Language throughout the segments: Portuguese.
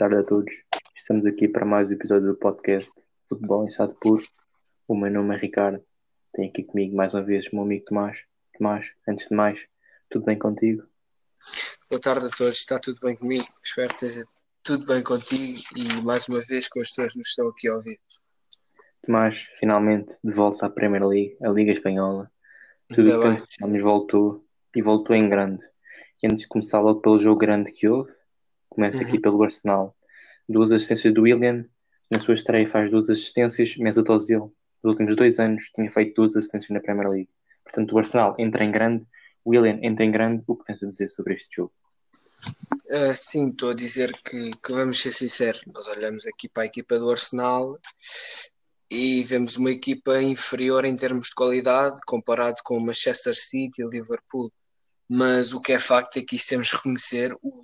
tarde a todos. Estamos aqui para mais um episódio do podcast Futebol em Estado Puro. O meu nome é Ricardo. Tenho aqui comigo mais uma vez o meu amigo Tomás. Tomás, antes de mais, tudo bem contigo? Boa tarde a todos, está tudo bem comigo? Espero que esteja tudo bem contigo e mais uma vez com as pessoas que nos estão aqui a ouvir. Tomás, finalmente de volta à Premier League, a Liga Espanhola. Tudo o que nos voltou e voltou em grande. E antes de começar logo pelo jogo grande que houve, começa uhum. aqui pelo Arsenal. Duas assistências do William, na sua estreia faz duas assistências, Mesut Ozil, nos últimos dois anos, tinha feito duas assistências na Premier League. Portanto, o Arsenal entra em grande, o William entra em grande. O que tens a dizer sobre este jogo? Uh, sim, estou a dizer que, que, vamos ser sinceros. Nós olhamos aqui para a equipa do Arsenal e vemos uma equipa inferior em termos de qualidade comparado com o Manchester City e Liverpool. Mas o que é facto é que isto temos de reconhecer. O,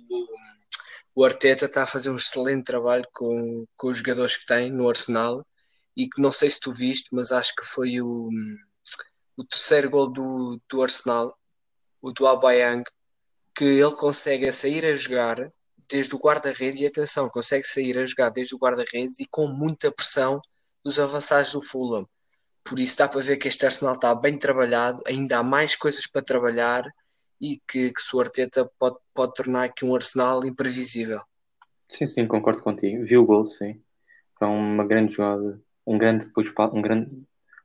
o Arteta está a fazer um excelente trabalho com, com os jogadores que tem no Arsenal e que não sei se tu viste, mas acho que foi o, o terceiro gol do, do Arsenal, o do Aubameyang, que ele consegue sair a jogar desde o guarda-redes e atenção, consegue sair a jogar desde o guarda-redes e com muita pressão dos avançados do Fulham. Por isso dá para ver que este Arsenal está bem trabalhado, ainda há mais coisas para trabalhar e que, que o Arteta pode, pode tornar aqui um Arsenal imprevisível. Sim, sim, concordo contigo. Vi o gol, sim. Foi uma grande jogada, um grande, depois, um grande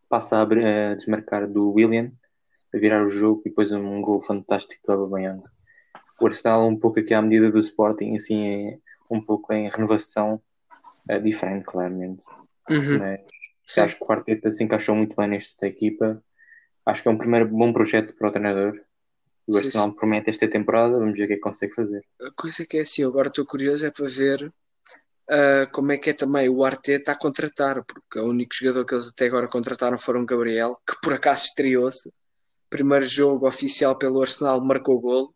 passo a, a desmarcar do William, a virar o jogo e depois um gol fantástico do Aubameyang. O Arsenal um pouco aqui à medida do Sporting, assim, é um pouco em renovação é diferente, claramente. Uhum. Mas acho que o Arteta se encaixou muito bem nesta equipa. Acho que é um primeiro bom projeto para o treinador o Arsenal sim, promete esta temporada, vamos ver o que é que consegue fazer. A coisa que é assim, agora estou curioso é para ver uh, como é que é também o Arteta a contratar, porque o único jogador que eles até agora contrataram foram o Gabriel, que por acaso estreou-se. Primeiro jogo oficial pelo Arsenal marcou gol,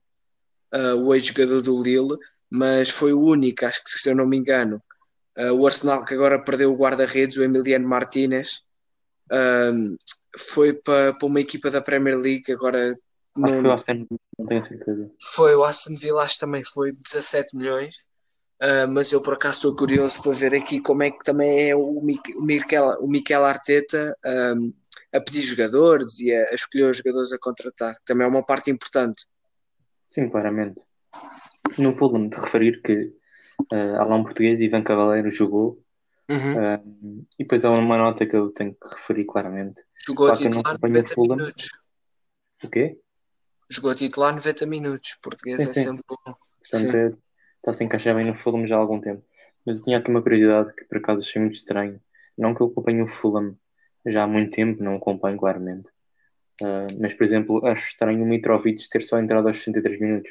uh, o ex-jogador do Lille, mas foi o único, acho que se eu não me engano. Uh, o Arsenal que agora perdeu o guarda-redes, o Emiliano Martinez, foi para, para uma equipa da Premier League, agora não, foi o Aston não tenho certeza. Foi o Aston Villa, acho que também foi 17 milhões. Uh, mas eu por acaso estou curioso para ver aqui como é que também é o, Miquel, o Miquel Arteta um, a pedir jogadores e a, a, escolher os jogadores a contratar, também é uma parte importante. Sim, claramente. No Fulham, de referir que uh, há lá um português, Ivan Cavaleiro, jogou. Uhum. Uh, e depois há uma nota que eu tenho que referir claramente. Jogou claro a titular 90 minutos. O quê? Jogou titular 90 minutos. Português sim, é sim. sempre bom. Portanto, está a se encaixar bem no Fulham já há algum tempo. Mas eu tinha aqui uma curiosidade que por acaso achei muito estranho. Não que eu acompanhe o Fulham já há muito tempo, não acompanho claramente. Uh, mas, por exemplo, acho estranho o Mitrovic ter só entrado aos 63 minutos.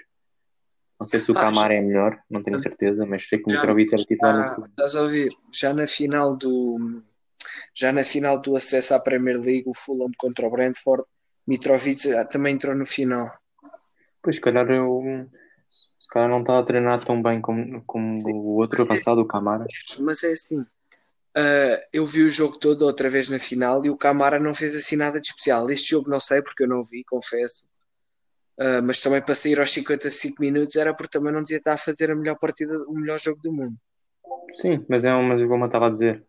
Não sei se o ah, Camara é melhor, não tenho certeza, mas sei que o Mitrovic era titular no Fulham. Estás a ouvir? Já na final do já na final do acesso à Premier League, o Fulham contra o Brentford, Mitrovic ah, também entrou no final. Pois, se calhar eu se calhar não está a treinar tão bem como, como o outro mas avançado, é, o Camara. Mas é assim, uh, eu vi o jogo todo outra vez na final e o Camara não fez assim nada de especial. Este jogo não sei porque eu não vi, confesso. Uh, mas também para sair aos 55 minutos era porque também não devia estar a fazer a melhor partida, o melhor jogo do mundo. Sim, mas é mas como eu estava a dizer,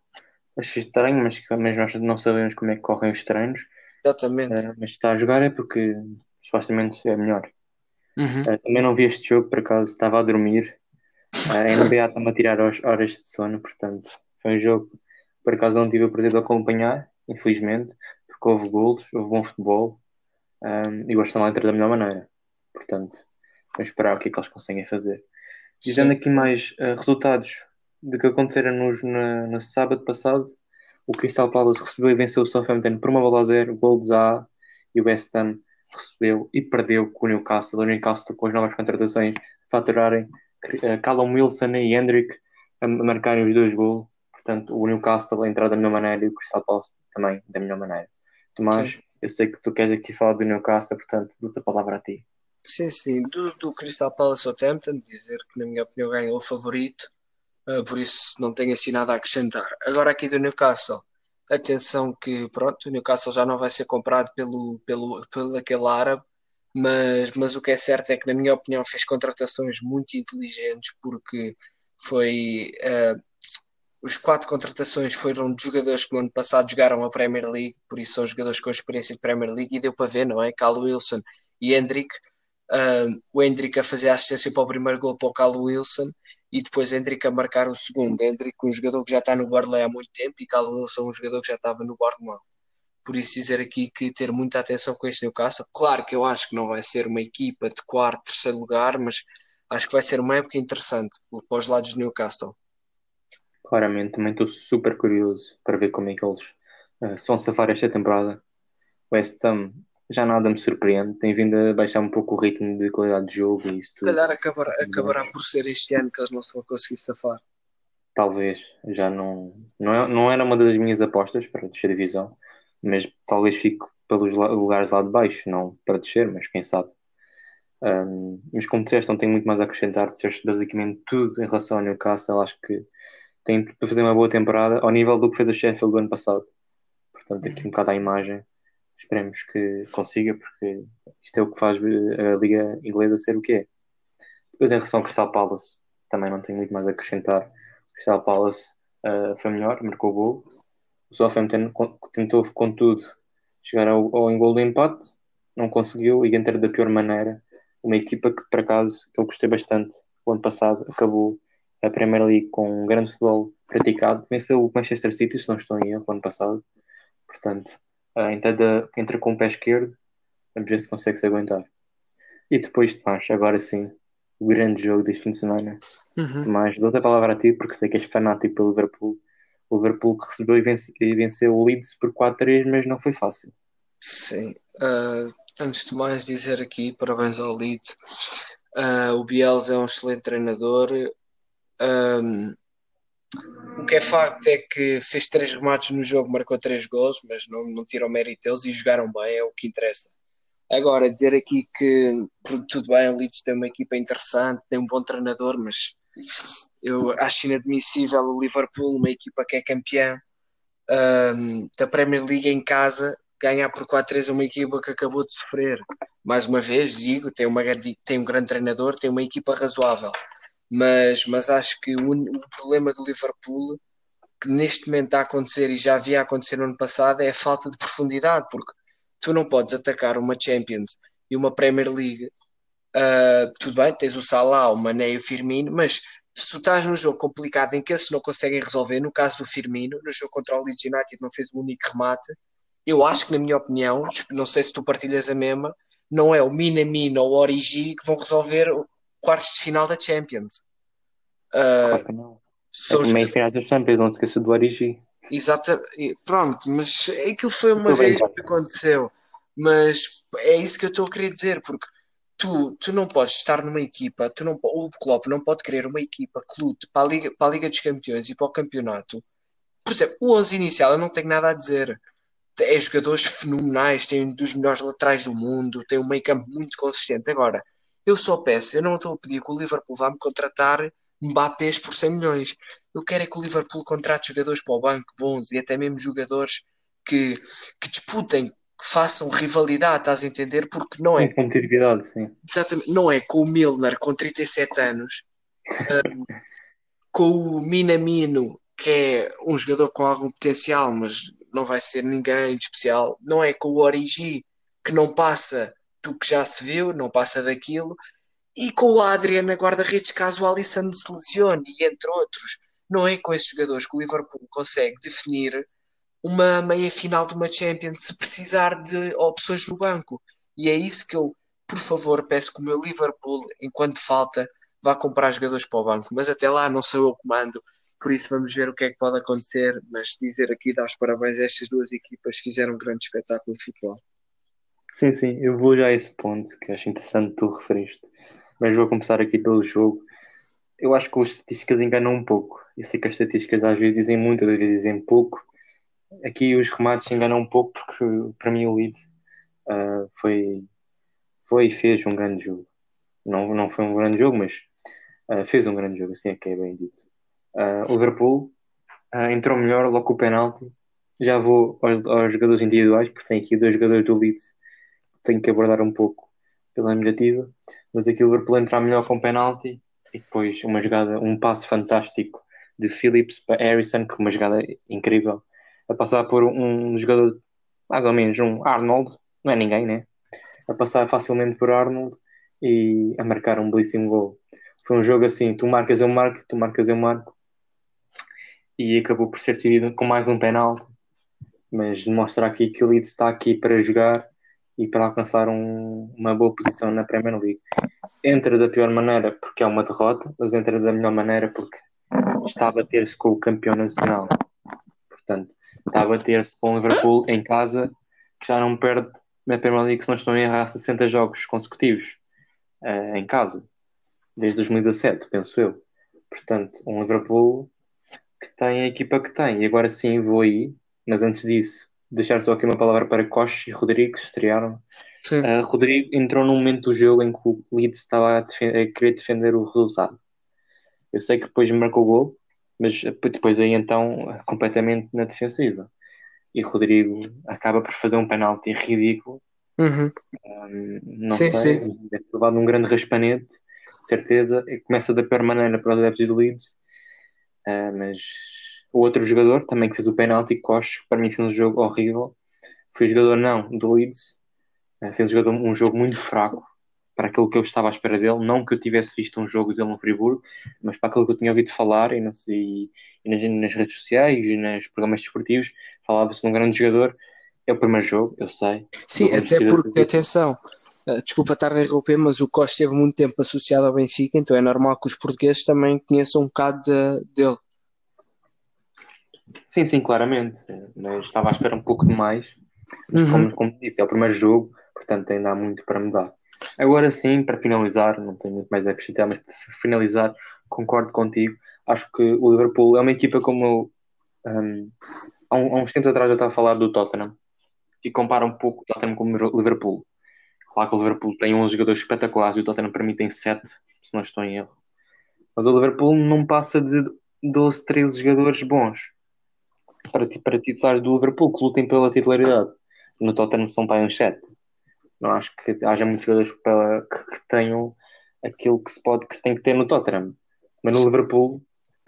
achei estranho, mas, mas nós não sabemos como é que correm os treinos Exatamente. Uh, mas está a jogar é porque supostamente é melhor. Uhum. Uh, também não vi este jogo, por acaso estava a dormir. Uh, a NBA está-me a tirar horas de sono, portanto, foi um jogo por acaso não tive o prazer de acompanhar, infelizmente, porque houve gols, houve bom futebol um, e o Arsenal entra da melhor maneira. Portanto, vamos esperar o que é que eles conseguem fazer. Dizendo aqui mais uh, resultados de que aconteceram nos, na, no sábado passado, o Crystal Palace recebeu e venceu o Southampton por uma bola a zero, gol de Zaha, e o West Ham recebeu e perdeu com o Newcastle. O Newcastle com as novas contratações faturarem uh, Callum Wilson e Hendrick a marcarem os dois gols. Portanto, o Newcastle a entrar da melhor maneira e o Crystal Palace também da melhor maneira. Tomás, sim. eu sei que tu queres aqui falar do Newcastle, portanto, dou-te a palavra a ti. Sim, sim. Do, do Crystal Palace Southampton, dizer que, na minha opinião, ganhou o favorito por isso não tenho assim nada a acrescentar. Agora aqui do Newcastle, atenção que pronto, o Newcastle já não vai ser comprado pelo, pelo, pelo aquele árabe, mas, mas o que é certo é que, na minha opinião, fez contratações muito inteligentes porque foi uh, os quatro contratações foram de jogadores que no ano passado jogaram a Premier League, por isso são jogadores com experiência de Premier League e deu para ver, não é? Cal Wilson e Hendrick. Uh, o Hendrick a fazer a assistência para o primeiro gol para o Cal Wilson e depois Hendrick a marcar o segundo. Hendrick, um jogador que já está no Barley há muito tempo, e Cal Wilson, um jogador que já estava no Bournemouth. Por isso dizer aqui que ter muita atenção com este Newcastle. Claro que eu acho que não vai ser uma equipa de quarto, terceiro lugar, mas acho que vai ser uma época interessante para os lados de Newcastle. Claramente, também estou super curioso para ver como é que eles uh, se vão safar esta temporada. West Ham já nada me surpreende, tem vindo a baixar um pouco o ritmo de qualidade de jogo e isso tudo. Se calhar acabará, acabará por ser este ano que eles não se vão conseguir safar. Talvez, já não, não, é, não era uma das minhas apostas para descer a divisão, mas talvez fique pelos lugares lá de baixo, não para descer, mas quem sabe. Um, mas como disseste, não tenho muito mais a acrescentar, disseste basicamente tudo em relação ao Newcastle, acho que tem para fazer uma boa temporada ao nível do que fez a Sheffield do ano passado. Portanto, aqui um bocado à imagem. Esperemos que consiga, porque isto é o que faz a Liga Inglesa ser o que é. Depois, em relação ao Crystal Palace, também não tenho muito mais a acrescentar. O Crystal Palace uh, foi melhor, marcou o gol. O Southampton tentou, contudo, chegar ao, ao em gol do empate, não conseguiu e entra da pior maneira. Uma equipa que, por acaso, eu gostei bastante o ano passado, acabou a Premier League com um grande futebol praticado. Venceu o Manchester City, se não estou em erro, ano passado. Portanto, uh, entra, entra com o pé esquerdo, vamos ver se consegue se aguentar. E depois, Tomás, agora sim, o grande jogo deste fim de semana. Uhum. Tomás, dou-te a palavra a ti porque sei que és fanático pelo Liverpool. O Liverpool que recebeu e, vence, e venceu o Leeds por 4-3, mas não foi fácil. Sim. Uh, antes de mais dizer aqui, parabéns ao Leeds. Uh, o Bielsa é um excelente treinador. Um, o que é facto é que fez três remates no jogo, marcou três gols, mas não, não tira o mérito deles e jogaram bem, é o que interessa. Agora, dizer aqui que tudo bem, o Leeds tem uma equipa interessante, tem um bom treinador, mas eu acho inadmissível o Liverpool, uma equipa que é campeã um, da Premier League em casa, ganhar por 4-3 uma equipa que acabou de sofrer. Mais uma vez, digo, tem, uma, tem um grande treinador, tem uma equipa razoável mas, mas acho que o, o problema do Liverpool que neste momento está a acontecer e já havia acontecido no ano passado é a falta de profundidade, porque tu não podes atacar uma Champions e uma Premier League. Uh, tudo bem, tens o Salah, o Mané e o Firmino, mas se tu estás num jogo complicado em que eles não conseguem resolver, no caso do Firmino, no jogo contra o Leeds United não fez o único remate, eu acho que, na minha opinião, não sei se tu partilhas a mesma, não é o Minamino ou o Origi que vão resolver quartos de final da Champions. Uh, claro não. São é meio final da Champions, não se esqueça do Origi. Exato, pronto, mas aquilo foi uma Estou vez bem, que aconteceu. Mas é isso que eu estou a querer dizer, porque tu, tu não podes estar numa equipa, tu não, o Klopp não pode querer uma equipa que lute para a, Liga, para a Liga dos Campeões e para o campeonato. Por exemplo, o 11 inicial eu não tenho nada a dizer. É jogadores fenomenais, tem um dos melhores laterais do mundo, tem um meio campo muito consistente. Agora, eu só peço, eu não estou a pedir que o Liverpool vá me contratar Mbappés por 100 milhões. Eu quero é que o Liverpool contrate jogadores para o banco bons e até mesmo jogadores que, que disputem, que façam rivalidade, estás a entender? Porque não é. competitividade, sim. Exatamente, não é com o Milner com 37 anos, um, com o Minamino, que é um jogador com algum potencial, mas não vai ser ninguém de especial, não é com o Origi, que não passa do que já se viu, não passa daquilo, e com o Adrian na guarda-redes caso o Alisson se lesione, e entre outros. Não é com esses jogadores que o Liverpool consegue definir uma meia final de uma Champions se precisar de opções no banco. E é isso que eu, por favor, peço que o meu Liverpool, enquanto falta, vá comprar jogadores para o banco. Mas até lá não sou eu comando, por isso vamos ver o que é que pode acontecer. Mas dizer aqui, dar os parabéns a estas duas equipas, fizeram um grande espetáculo de futebol. Sim, sim, eu vou já a esse ponto, que acho interessante tu referiste. Mas vou começar aqui pelo jogo. Eu acho que as estatísticas enganam um pouco. Eu sei que as estatísticas às vezes dizem muito, às vezes dizem pouco. Aqui os remates enganam um pouco, porque para mim o Leeds uh, foi, foi e fez um grande jogo. Não, não foi um grande jogo, mas uh, fez um grande jogo, assim é que é bem dito. Uh, o Liverpool entrou melhor logo com o penalti. Já vou aos, aos jogadores individuais, porque tem aqui dois jogadores do Leeds tenho que abordar um pouco pela negativa, mas aqui o Liverpool entrar melhor com penalti e depois uma jogada, um passo fantástico de Phillips para Harrison, que uma jogada incrível, a passar por um jogador mais ou menos um Arnold, não é ninguém, né? A passar facilmente por Arnold e a marcar um belíssimo gol. Foi um jogo assim, tu marcas eu marco, tu marcas eu marco e acabou por ser decidido com mais um penalti, mas mostra aqui que o Leeds está aqui para jogar e para alcançar um, uma boa posição na Premier League. Entra da pior maneira porque é uma derrota, mas entra da melhor maneira porque está a bater-se com o campeão nacional. Portanto, está a bater-se com o Liverpool em casa, que já não perde na Premier League, se não estão a errar, 60 jogos consecutivos uh, em casa, desde 2017, penso eu. Portanto, um Liverpool que tem a equipa que tem. E agora sim vou aí, mas antes disso, deixar só aqui uma palavra para Costa e Rodrigo, que estrearam. Uh, Rodrigo entrou num momento do jogo em que o Leeds estava a, a, querer defender o resultado. Eu sei que depois marcou o gol, mas depois aí então completamente na defensiva. E Rodrigo acaba por fazer um penalti ridículo. Uhum. Um, não sim, sei, sim. deve ter levado um grande raspanete, certeza. E começa da pior maneira para os adeptos do Leeds. Uh, mas o outro jogador também que fez o penalti, Costa, para mim fez um jogo horrível. Foi o jogador não do Leeds. Uh, fez um jogo, um jogo muito fraco para aquilo que eu estava à espera dele. Não que eu tivesse visto um jogo dele no Friburgo, mas para aquilo que eu tinha ouvido falar e, não sei, e nas, nas, redes sociais e nos programas desportivos, falava-se de um grande jogador. É o primeiro jogo, eu sei. Sim, até porque, atenção, eh, desculpa estar a interromper, mas o Costa esteve muito tempo associado ao Benfica, então é normal que os portugueses também conheçam um bocado de, dele. Sim, sim, claramente. Mas estava à espera um pouco demais. Mas, uhum. como, como disse, é o primeiro jogo, portanto ainda há muito para mudar. Agora sim, para finalizar, não tenho muito mais a acrescentar, mas para finalizar, concordo contigo. Acho que o Liverpool é uma equipa como um, há, um, há, uns tempos atrás eu estava a falar do Tottenham e compara um pouco o Tottenham com o Liverpool. Claro que o Liverpool tem 11 jogadores espetaculares e o Tottenham para mim tem 7, se não estou em erro. Mas o Liverpool não passa de 12, 13 jogadores bons para, para titulares do Liverpool que lutem pela titularidade. No Tottenham são para uns 7 não acho que haja muitos jogadores para, que, que, tenham aquilo que se pode, que se tem que ter no Tottenham. Mas no Liverpool,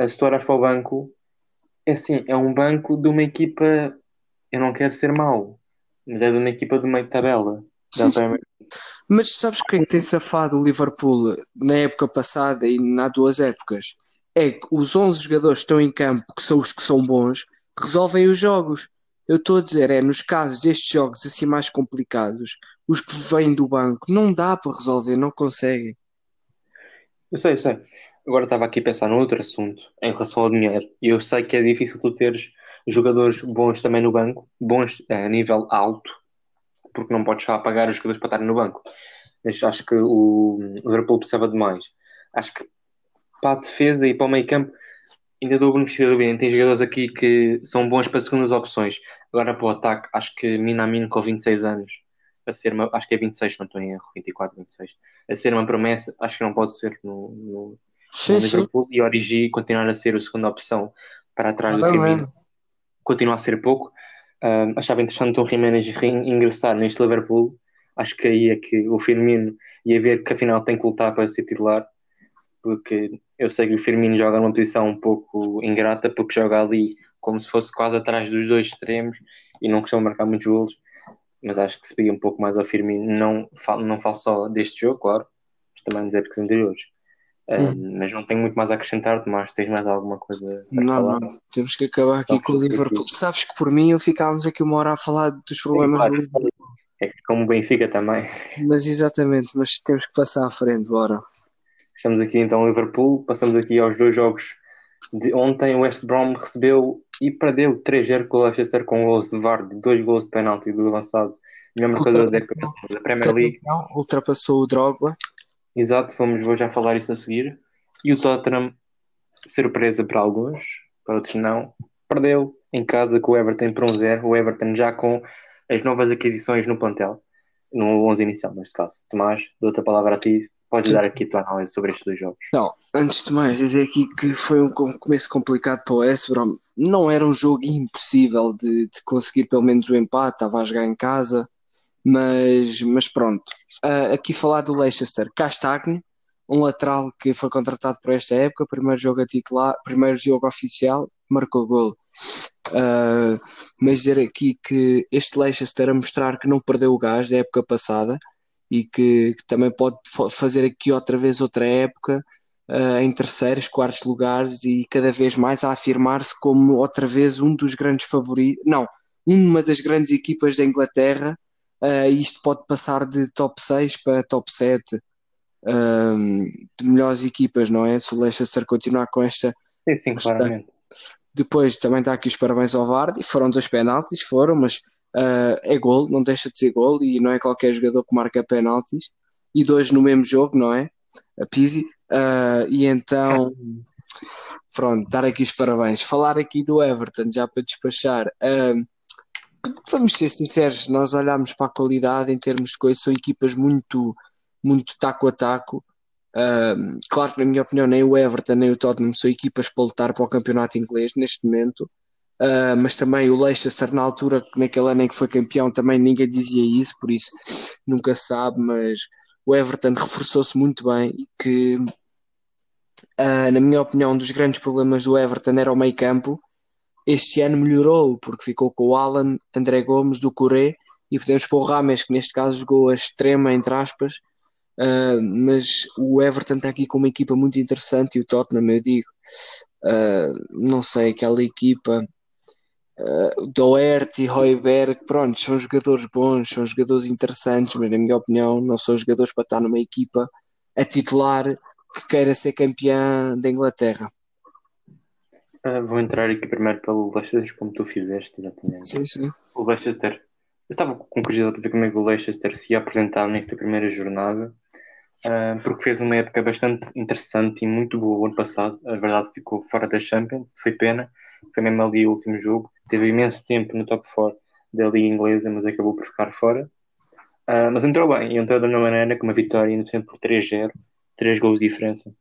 se tu olhas para o banco, é assim, é um banco de uma equipa, eu não quero ser mau, mas é de uma equipa do meio de tabela. Sim, sim. Mas sabes quem tem safado o Liverpool na época passada e há duas épocas? É que os 11 jogadores que estão em campo, que são os que são bons, resolvem os jogos. Eu estou a dizer, é nos casos destes jogos assim mais complicados, os que vêm do banco, não dá para resolver, não conseguem. Eu sei, eu sei. Agora estava aqui a pensar num outro assunto em relação ao dinheiro. E eu sei que é difícil tu teres jogadores bons também no banco, bons a nível alto, porque não podes só pagar os jogadores para estarem no banco. Mas acho que o Liverpool precisava de mais. Acho que para a defesa e para o meio campo ainda dou o benefício da dúvida. Tem jogadores aqui que são bons para segundas opções. Agora para o ataque, acho que Minamino com 26 anos, a ser uma, acho que é 26, não estou em erro, 24, 26, a ser uma promessa, acho que não pode ser no, no, sim, no Liverpool e Origi continuar a ser a segunda opção para atrás do caminho. Continua a ser pouco. Um, achava interessante o Jiménez ingressar neste Liverpool. Acho que aí é que o Firmino ia ver que afinal tem que lutar para ser titular porque eu sei que o Firmino joga numa posição um pouco ingrata, porque joga ali como se fosse quase atrás dos dois extremos e não costuma marcar muitos golos, mas acho que se pedia um pouco mais ao Firmino, não falo, não falo só deste jogo, claro, mas também dizer que os anteriores. Hum. mas não tenho muito mais a acrescentar, Tomás. Tens mais alguma coisa a não, falar? Não, temos que acabar aqui com o Liverpool. Aqui. Sabes que por mim eu ficávamos aqui uma hora a falar dos problemas Sim, claro. do Liverpool. É que como o Benfica também. Mas exatamente, mas temos que passar à frente, bora. Estamos aqui então Liverpool, passamos aqui aos dois jogos de ontem. O West Brom recebeu e perdeu 3-0 com o Leicester com gols de Vardy, dois gols de penalti do avançado, melhor marcador da, da Premier League. Ultrapassou o Drogba. Exato, vamos, vou já falar isso a seguir. E o Tottenham, surpresa para alguns, para outros não, perdeu em casa com o Everton por 1-0. Um o Everton já com as novas aquisições no plantel, no 11 inicial neste caso. Tomás, dou-te a palavra a ti Podes dar aqui a tua análise sobre estes dois jogos. Não, antes de mais, dizer aqui que foi um começo complicado para o Brom. Não era um jogo impossível de, de conseguir pelo menos o empate, estava a jogar em casa, mas, mas pronto. Uh, aqui falar do Leicester, Castagni, um lateral que foi contratado para esta época, primeiro jogo a titular, primeiro jogo oficial, marcou gol. Uh, mas dizer aqui que este Leicester a mostrar que não perdeu o gás da época passada e que, que também pode fazer aqui outra vez outra época uh, em terceiros, quartos lugares e cada vez mais a afirmar-se como outra vez um dos grandes favoritos, não, uma das grandes equipas da Inglaterra. Uh, isto pode passar de top 6 para top 7 de melhores equipas, não é? Se o Leicester continuar com esta. Sim, sim, claramente. Depois também está aqui os parabéns ao Vardy, foram dois penaltis, foram, mas uh, é gol, não deixa de ser gol e não é qualquer jogador que marca penaltis. E dois no mesmo jogo, não é? A Pizzi. Uh, e então, pronto, dar aqui os parabéns. Falar aqui do Everton, já para despachar. Uh, vamos ser sinceros, nós olhamos para a qualidade em termos de coisas, são equipas muito muito taco a taco. Uh, claro que, na minha opinião, nem o Everton nem o Tottenham são equipas para lutar para o campeonato inglês neste momento. Uh, mas também o Leicester, na altura, naquele ano em que foi campeão, também ninguém dizia isso, por isso nunca sabe. Mas o Everton reforçou-se muito bem e que, uh, na minha opinião, um dos grandes problemas do Everton era o meio campo. Este ano melhorou, porque ficou com o Alan, André Gomes, do Coré, e podemos pôr o Rames, que neste caso jogou a extrema, entre aspas, Uh, mas o Everton está aqui com uma equipa muito interessante e o Tottenham, eu digo, não sei, aquela equipa uh, Doherty, Royberg, pronto, são jogadores bons, são jogadores interessantes, mas na minha opinião não são jogadores para estar numa equipa a titular que queira ser campeã da Inglaterra. Uh, vou entrar aqui primeiro pelo Leicester, como tu fizeste, exatamente. Sim, sim. O Leicester, eu estava com curiosidade de ver como é que o Leicester se ia apresentar nesta primeira jornada uh, porque fez uma época bastante interessante e muito boa o ano passado. A verdade ficou fora da Champions, foi pena, foi mesmo ali o último jogo. Teve imenso tempo no top 4 da Liga Inglesa, mas acabou por ficar fora. Uh, mas entrou bem, e entrou da mesma maneira com uma vitória inocente por 3-0, 3 gols de diferença.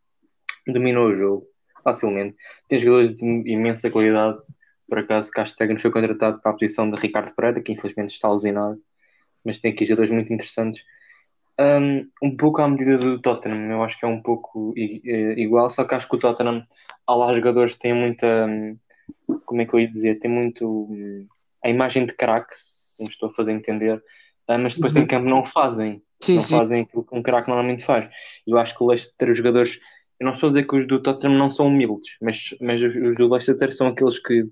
Dominou o jogo facilmente. Tem jogadores de imensa qualidade. Por acaso, Castellanos foi contratado para a posição de Ricardo Pereira, que infelizmente está alucinado. Mas tem aqui jogadores muito interessantes um, um pouco à medida do Tottenham, eu acho que é um pouco igual, só que acho que o Tottenham, há lá jogadores que têm muita, como é que eu ia dizer, tem muito hum, a imagem de craque, se me estou a fazer entender, ah, mas depois uhum. em campo não fazem, sim, não sim. fazem aquilo que um craque normalmente faz. Eu acho que o Leicester, os jogadores, eu não estou a dizer que os do Tottenham não são humildes, mas, mas os, os do Leicester são aqueles que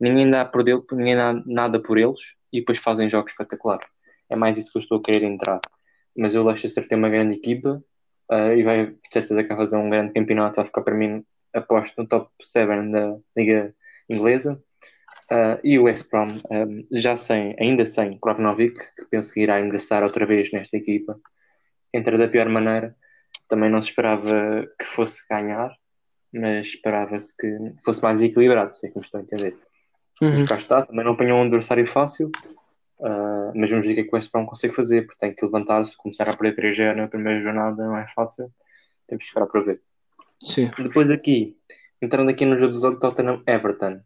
ninguém dá por ele, ninguém dá nada por eles e depois fazem jogos espetaculares. É mais isso que eu estou a querer entrar mas o Leicester tem uma grande equipa uh, e vai, de certeza, que vai fazer um grande campeonato. Vai ficar para mim, aposto, no top 7 da Liga Inglesa. Uh, e o West Brom, um, já sem, ainda sem Krovnovic, que penso que irá ingressar outra vez nesta equipa, entra da pior maneira. Também não se esperava que fosse ganhar, mas esperava-se que fosse mais equilibrado, sei que me estou a entender. Uhum. Cá está, também não apanhou um adversário fácil, Uh, mas vamos ver o que é que o West Brom consegue fazer, porque tem que levantar-se, começar a perder 3G na primeira jornada não é fácil, temos que esperar para ver. Sim. Depois aqui, entrando aqui no jogo do Tottenham Everton,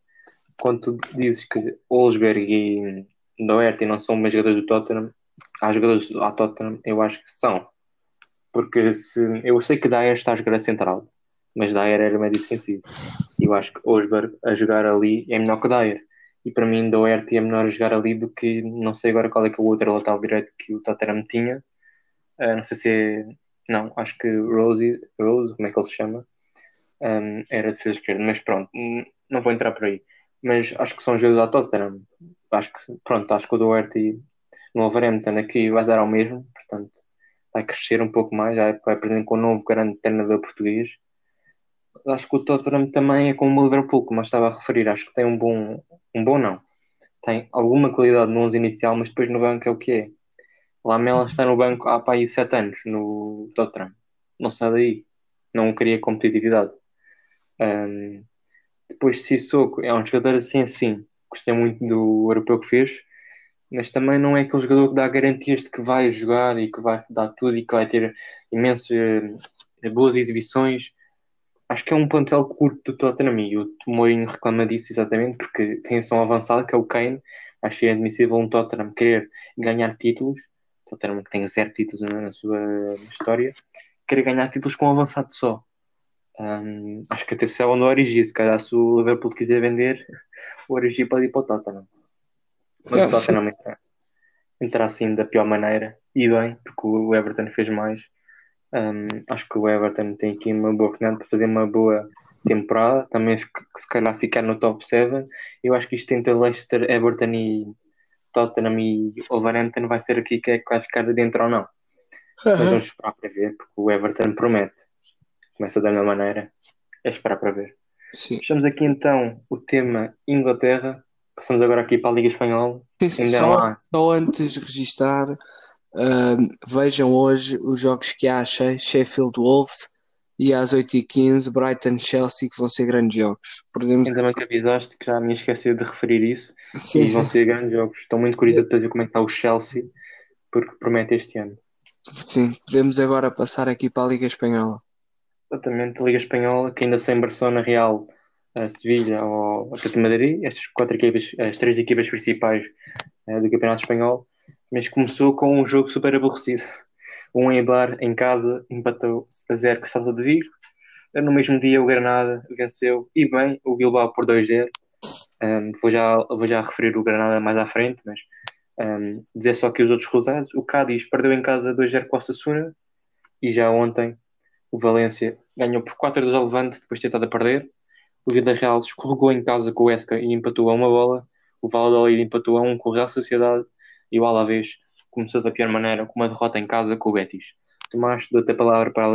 quando tu dizes que Olsberg e Doherty não são mais jogadores do Tottenham, há jogadores do Tottenham, eu acho que são. Porque se, eu sei que Dyer está a jogar a central, mas Dyer era médio defensivo. E eu acho que Olsberg a jogar ali é melhor que Dyer e para mim Doherty é melhor jogar ali do que não sei agora qual é que é o outro lateral direito que o Tottenham tinha uh, não sei se é não, acho que Rose, Rose como é que ele se chama um, era defesa esquerda, mas pronto não vou entrar por aí, mas acho que são jogadores da Tottenham acho que, pronto, acho que o Doherty no Wolverhampton aqui vai dar ao mesmo, portanto vai crescer um pouco mais, vai aprender com o novo grande treinador português acho que o Tottenham também é como o Liverpool, como eu estava a referir. Acho que tem um bom, um bom não. Tem alguma qualidade no 11 inicial, mas depois no banco é o que é. Lamela está no banco há para aí 7 anos no Tottenham. Não sai daí. Não queria competitividade. Um, depois Sissoko é um jogador assim assim. Gostei muito do europeu que fez, mas também não é aquele jogador que dá garantias de que vai jogar e que vai dar tudo e que vai ter imensas uh, boas exibições acho que é um plantel curto do Tottenham e o Mourinho reclama disso exatamente porque tem som avançado que é o Kane. Acho que é admissível um Tottenham querer ganhar títulos. Tottenham que tem zero títulos na sua história. querer ganhar títulos com um avançado só. Um, acho que a terceira onde o Origi, se calhar se o Liverpool quiser vender, o Origi pode ir para o Tottenham. Mas o Tottenham entra, entra assim da pior maneira e bem, porque o Everton fez mais. Um, acho que o Everton tem aqui uma boa oportunidade para fazer uma boa temporada, também se calhar ficar no top 7. Eu acho que isto entre Leicester, Everton e Tottenham e Wolverhampton vai ser aqui que é que vai ficar dentro ou não. Uhum. Mas vamos esperar para ver, porque o Everton promete. Começa da mesma maneira. É esperar para ver. Sim. Fechamos aqui então o tema Inglaterra. Passamos agora aqui para a Liga Espanhola. Sim, só, só, antes de registrar, uh, vejam hoje os jogos que há Sheffield Wolves e às 8h15 Brighton Chelsea, que vão ser grandes jogos. Podemos... Ainda bem que avisaste que já me esqueci de referir isso. Sim, e vão sim. ser grandes jogos. Estou muito curioso para ver como é que está o Chelsea, porque promete este ano. Sim, podemos agora passar aqui para a Liga Espanhola. Exatamente, a Liga Espanhola, que ainda sem Barcelona, Real, a Sevilha ou Atlético Madrid, estas quatro equipas, as três equipas principais uh, do Campeonato Espanhol, mas começou com um jogo super aborrecido. Um Eibar em casa empatou a zero com o Salta de Vigo. No mesmo dia o Granada venceu e bem o Bilbao por 2-0. Um, vou, já, vou já referir o Granada mais à frente, mas um, dizer só aqui os outros resultados. O Cádiz perdeu em casa 2-0 com a Sassuna e já ontem o Valência ganhou por 4-2 ao Levante depois de ter estado a perder. O Vila Real escorregou em casa com o Esca e empatou a uma bola. O Valladolid empatou a um com o Real Sociedade e o Alavés começou da pior maneira com uma derrota em casa com o Betis. Tomás, dou-te a palavra para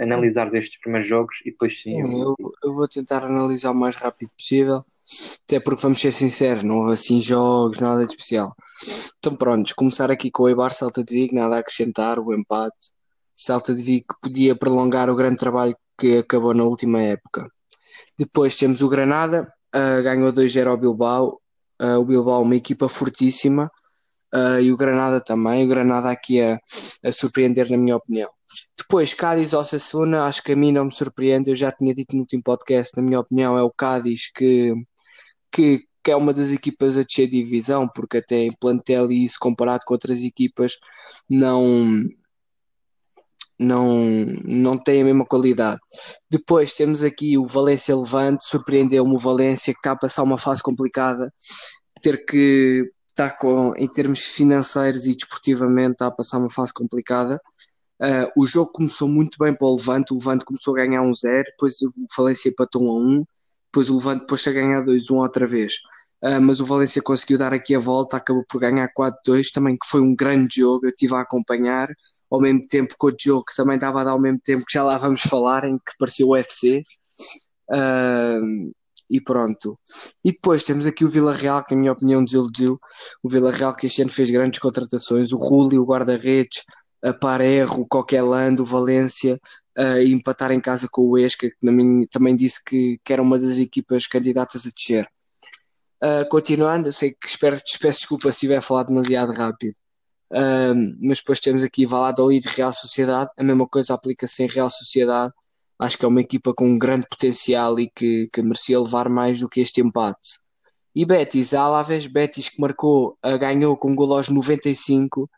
analisar estes primeiros jogos e depois sim. Eu, eu vou tentar analisar o mais rápido possível. Até porque vamos ser sinceros, não houve assim jogos, nada de especial. Então pronto, começar aqui com o Eibar Salta de Vigo, nada a acrescentar, o empate. Salta de Vigo podia prolongar o grande trabalho que acabou na última época. Depois temos o Granada, uh, ganhou 2-0 ao Bilbao. Uh, o Bilbao, uma equipa fortíssima, uh, e o Granada também. O Granada aqui a, a surpreender, na minha opinião. Depois, Cádiz ao Sassuna, acho que a mim não me surpreende. Eu já tinha dito no último podcast, na minha opinião, é o Cádiz que que, que é uma das equipas a descer divisão, porque até em plantel e isso comparado com outras equipas não não, não tem a mesma qualidade. Depois temos aqui o Valência Levante, surpreendeu-me o Valência que está a passar uma fase complicada, ter que estar com, em termos financeiros e desportivamente está a passar uma fase complicada. Uh, o jogo começou muito bem para o Levante, o Levante começou a ganhar um zero, depois o Valência empatou um a um, depois o Levante depois a ganhar 2-1 outra vez. Uh, mas o Valência conseguiu dar aqui a volta, acabou por ganhar 4-2, também que foi um grande jogo, eu estive a acompanhar, ao mesmo tempo que o jogo que também estava a dar ao mesmo tempo que já lá vamos falar, em que parecia o UFC. Uh, e pronto. E depois temos aqui o Vila Real, que na minha opinião desiludiu. O Vila Real que este ano fez grandes contratações, o Rulli, o guarda-redes, a Parerro, o Coquelando, o Valência, uh, e empatar em casa com o Esca, que minha, também disse que, que era uma das equipas candidatas a descer. Uh, continuando, eu sei que espero, peço desculpa se a falar demasiado rápido, uh, mas depois temos aqui Valladolid Real Sociedade, a mesma coisa aplica-se em Real Sociedade, acho que é uma equipa com um grande potencial e que, que merecia levar mais do que este empate. E Betis, a Alaves, Betis que marcou, uh, ganhou com um gol aos 95,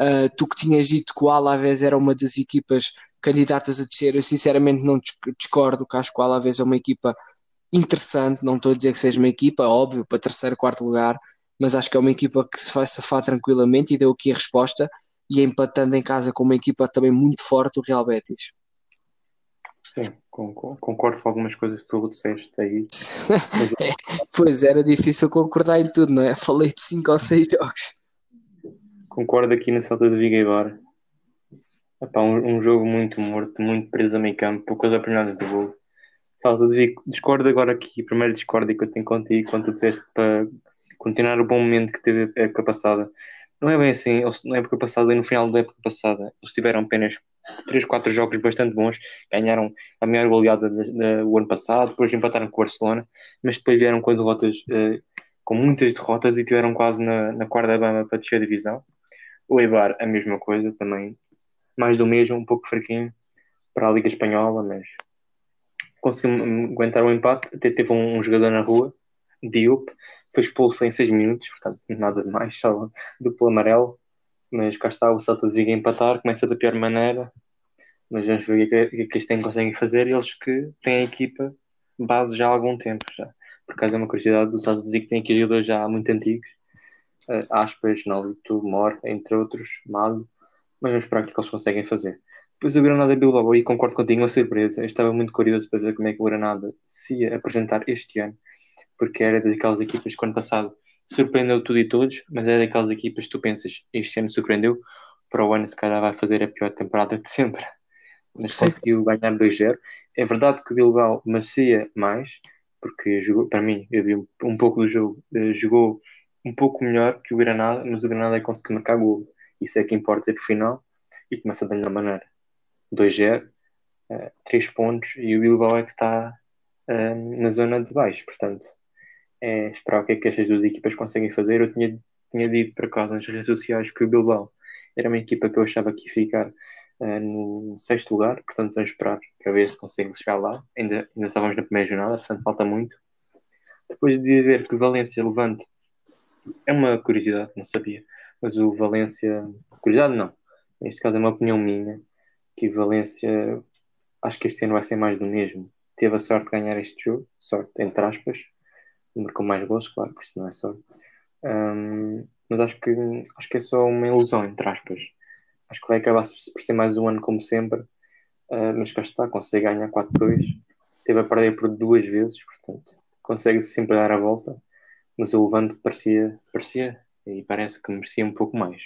Uh, tu que tinhas dito que o Alavés era uma das equipas candidatas a descer. Eu sinceramente não discordo, que acho que o Alavés é uma equipa interessante, não estou a dizer que seja uma equipa, óbvio, para terceiro, quarto lugar, mas acho que é uma equipa que se vai safar tranquilamente e deu aqui a resposta e empatando em casa com uma equipa também muito forte, o Real Betis. Sim, concordo com algumas coisas que tu disseste aí. pois era difícil concordar em tudo, não é? Falei de 5 ou 6 jogos. Concordo aqui na salta de Viga agora. Epá, um, um, jogo muito morto, muito preso a meio campo, poucas oportunidades de gol. Salta de discordo agora aqui, primeiro discordo que eu tenho contigo quando tu disseste para continuar o bom momento que teve a época passada. Não é bem assim, na época passada e no final da época passada, eles tiveram apenas 3, 4 jogos bastante bons, ganharam a maior goleada do ano passado, depois empataram com o Barcelona, mas depois vieram com derrotas, uh, com muitas derrotas e tiveram quase na, na quarta bama para descer a divisão. O Eibar, a mesma coisa, também mais do mesmo, um pouco fraquinho para a Liga Espanhola, mas conseguiu aguentar o empate. Até teve um, jogador na rua, Diop, foi expulso em 6 minutos, portanto, nada de mais, só duplo amarelo. Mas cá está o Celta Vigo a empatar, começa da pior maneira. Mas vamos ver o que, é que, que este ano conseguem fazer. Eles que têm a equipa base já há algum tempo. Já. Por acaso é uma curiosidade, os Estados Unidos que têm aqui jogadores já muito antigos. Uh, Aspas, Nolito, Mor, entre outros, Malo. Mas vamos esperar o que, é que eles conseguem fazer. Depois o Granada Bilbao, e concordo contigo, uma surpresa. Eu estava muito curioso para ver como é que o Granada se ia apresentar este ano, porque era daquelas equipas que ano passado surpreendeu tudo e todos, mas é daquelas equipas que tu pensas, este ano surpreendeu, para o ano se calhar vai fazer a pior temporada de sempre. Mas Sim. conseguiu ganhar 2-0. É verdade que o Bilbao merecia mais, porque jogou, para mim, eu vi um pouco do jogo, eh, jogou um pouco melhor que o Granada, mas o Granada conseguiu marcar gol. Isso é que importa no final e começa da melhor maneira. 2-0, uh, 3 pontos e o Bilbao é que está uh, na zona de baixo, portanto é esperar o que é que estas duas equipas conseguem fazer. Eu tinha, tinha dito para cá nas redes sociais que o Bilbao era uma equipa que eu achava que ia ficar uh, no sexto lugar, portanto vamos esperar para ver se conseguem chegar lá. Ainda, ainda estávamos na primeira jornada, portanto falta muito. Depois de ver que o Valência Levante é uma curiosidade, não sabia, mas o Valência, curiosidade não, neste caso é uma opinião minha, que o Valência acho que este ano vai ser mais do mesmo. Teve a sorte de ganhar este jogo, sorte entre aspas, marcou mais gols, claro, por isso não é sorte. Um, mas acho que, acho que é só uma ilusão, entre aspas. Acho que vai acabar por ser mais um ano como sempre, uh, mas cá está, consegue ganhar 4-2. Teve a perder por duas vezes, portanto, consegue sempre dar a volta. Mas o Levante parecia, parecia e parece que merecia um pouco mais.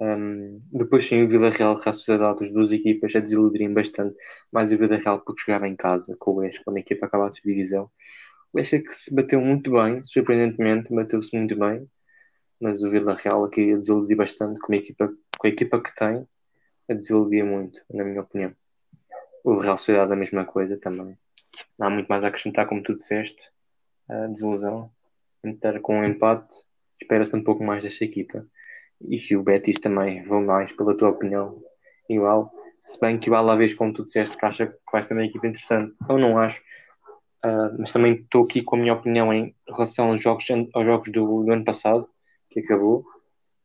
Um, depois sim, o Vila Real Sociedade, as duas equipas a desiludirem bastante, mais o Vila Real porque jogava em casa com o quando a equipa acabava de divisão. O que se bateu muito bem, surpreendentemente, bateu-se muito bem, mas o Vila Real aqui a desiludir bastante com a equipa, com a equipa que tem, a desiludir muito, na minha opinião. O Real Sociedade a mesma coisa também. Não há muito mais a acrescentar, como tu disseste. A desilusão. Entrar com um empate, espera-se um pouco mais desta equipa. E que o Betis também vão mais, pela tua opinião, igual. Se bem que o Alavés, como tu disseste, que acha que vai ser uma equipa interessante, eu não acho. Uh, mas também estou aqui com a minha opinião em relação aos jogos, aos jogos do, do ano passado que acabou,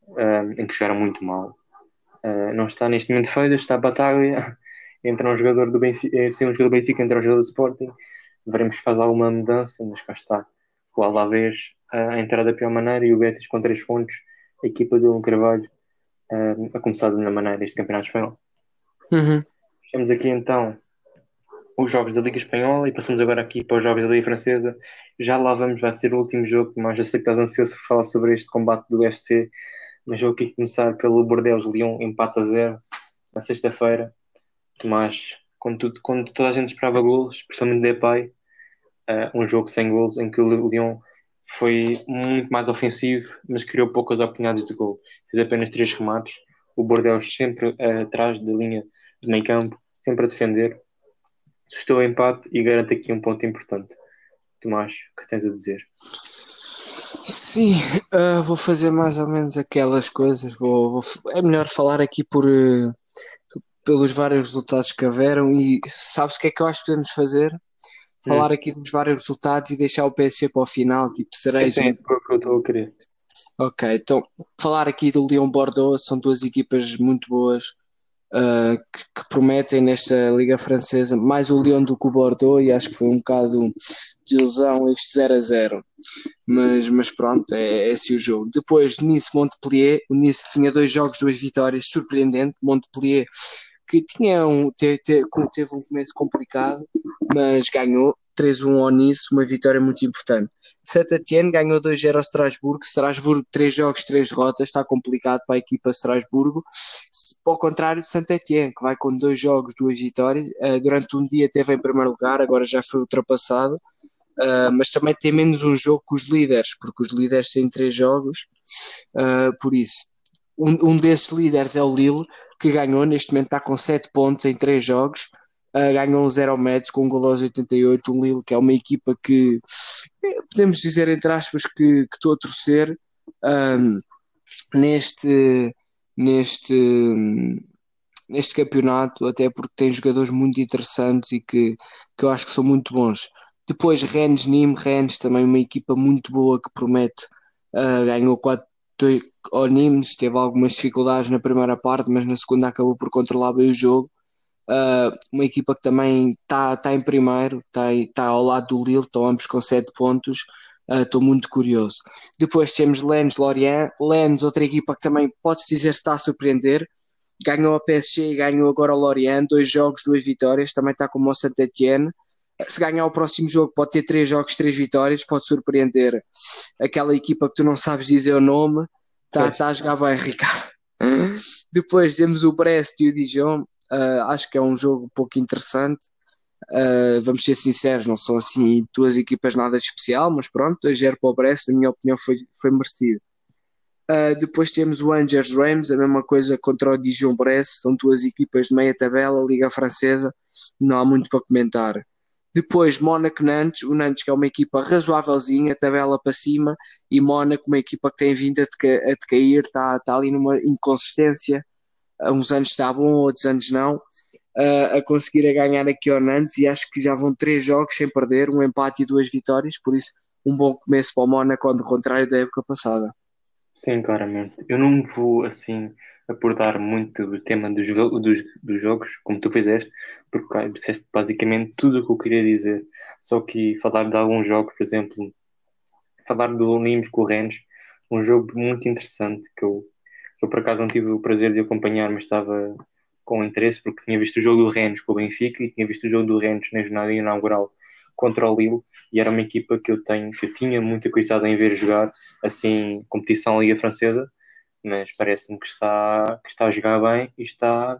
uh, em que jogaram muito mal. Uh, não está neste momento feito, está a batalha entre um jogador do Benfica, eh, sim, um jogador do Benfica entre um jogador do Sporting. Veremos se faz alguma mudança, mas cá está. O Alavés a entrar da pior maneira e o Betis com 3 pontos, a equipa do Carvalho a começar da melhor maneira este campeonato espanhol. Uhum. Estamos aqui então os jogos da Liga Espanhola e passamos agora aqui para os jogos da Liga Francesa. Já lá vamos, vai ser o último jogo, mas já sei que estás ansioso por falar sobre este combate do UFC, mas vou aqui começar pelo Bordeaux Lyon, empate a zero, na sexta-feira. Tomás, quando, quando toda a gente esperava golos, principalmente Depay, uh, um jogo sem golos em que o Lyon foi muito mais ofensivo, mas criou poucas oportunidades de gol. Fez apenas três remates. O Bordeaux sempre uh, atrás da linha de meio campo, sempre a defender Estou em empate e garanto aqui um ponto importante. Tomás, o que tens a dizer? Sim, uh, vou fazer mais ou menos aquelas coisas. Vou, vou é melhor falar aqui por, uh, pelos vários resultados que houveram e sabes o que é que eu acho que podemos fazer? Falar hum. aqui dos vários resultados e deixar o PSG para o final, tipo cereja. É, é o que eu estou a querer. Ok, então falar aqui do Lyon Bordeaux, são duas equipas muito boas uh, que, que, prometem nesta Liga Francesa mais o Lyon do que o Bordeaux e acho que foi um bocado de ilusão este 0 a 0 mas, mas pronto, é, é assim o jogo. Depois Nice Montpellier o Nice tinha dois jogos, duas vitórias, surpreendente. Montpellier que tinha um, teve, teve um começo complicado mas ganhou 3-1 ao Nice, uma vitória muito importante Saint-Etienne ganhou 2-0 ao Strasbourg. Strasbourg, 3 jogos, 3 derrotas, está complicado para a equipa Strasburgo. Ao contrário de Saint-Etienne, que vai com 2 jogos, 2 vitórias. Uh, durante um dia teve em primeiro lugar, agora já foi ultrapassado. Uh, mas também tem menos um jogo que os líderes, porque os líderes têm 3 jogos. Uh, por isso, um, um desses líderes é o Lille, que ganhou, neste momento está com 7 pontos em 3 jogos uh, ganhou um 0 metros com um gol aos 88, um Lille que é uma equipa que eh, podemos dizer entre aspas que, que estou a torcer um, neste, neste, neste campeonato, até porque tem jogadores muito interessantes e que, que eu acho que são muito bons. Depois Rennes Nîmes, Rennes também uma equipa muito boa que promete, uh, ganhou 4 ao Nimes, teve algumas dificuldades na primeira parte, mas na segunda acabou por controlar bem o jogo Uh, uma equipa que também está tá em primeiro, está tá ao lado do Lille, estão ambos com 7 pontos. Estou uh, muito curioso. Depois temos Lens Lorient. Lens, outra equipa que também pode-se dizer está a surpreender. Ganhou a PSG e ganhou agora o Lorient. Dois jogos, duas vitórias. Também está como o Saint-Etienne. Se ganhar o próximo jogo, pode ter três jogos, três vitórias. Pode surpreender aquela equipa que tu não sabes dizer o nome. Está tá a jogar bem, Ricardo. Depois temos o Brest e o Dijon. Uh, acho que é um jogo pouco interessante. Uh, vamos ser sinceros, não são assim duas equipas nada de especial, mas pronto, 2-0 para o Brest, na minha opinião, foi, foi merecido. Uh, depois temos o Angers Rams, a mesma coisa contra o Dijon Brest, são duas equipas de meia tabela, Liga Francesa, não há muito para comentar. Depois Mónaco Nantes, o Nantes que é uma equipa razoávelzinha, tabela para cima, e Mónaco, uma equipa que tem vindo a, deca a decair, está, está ali numa inconsistência, há uns anos está bom, outros anos não, uh, a conseguir a ganhar aqui ao Nantes, e acho que já vão três jogos sem perder, um empate e duas vitórias, por isso um bom começo para o Mónaco, ao contrário da época passada. Sim, claramente. Eu não vou assim abordar muito o tema dos, dos, dos jogos, como tu fizeste, porque disseste basicamente tudo o que eu queria dizer. Só que falar de alguns jogos, por exemplo, falar do Nimes com o Rennes, um jogo muito interessante que eu, eu por acaso não tive o prazer de acompanhar, mas estava com interesse porque tinha visto o jogo do Rennes com o Benfica e tinha visto o jogo do Rennes na jornada inaugural contra o Lille e era uma equipa que eu tenho que eu tinha muita curiosidade em ver jogar assim competição Liga Francesa mas parece-me que está, que está a jogar bem e está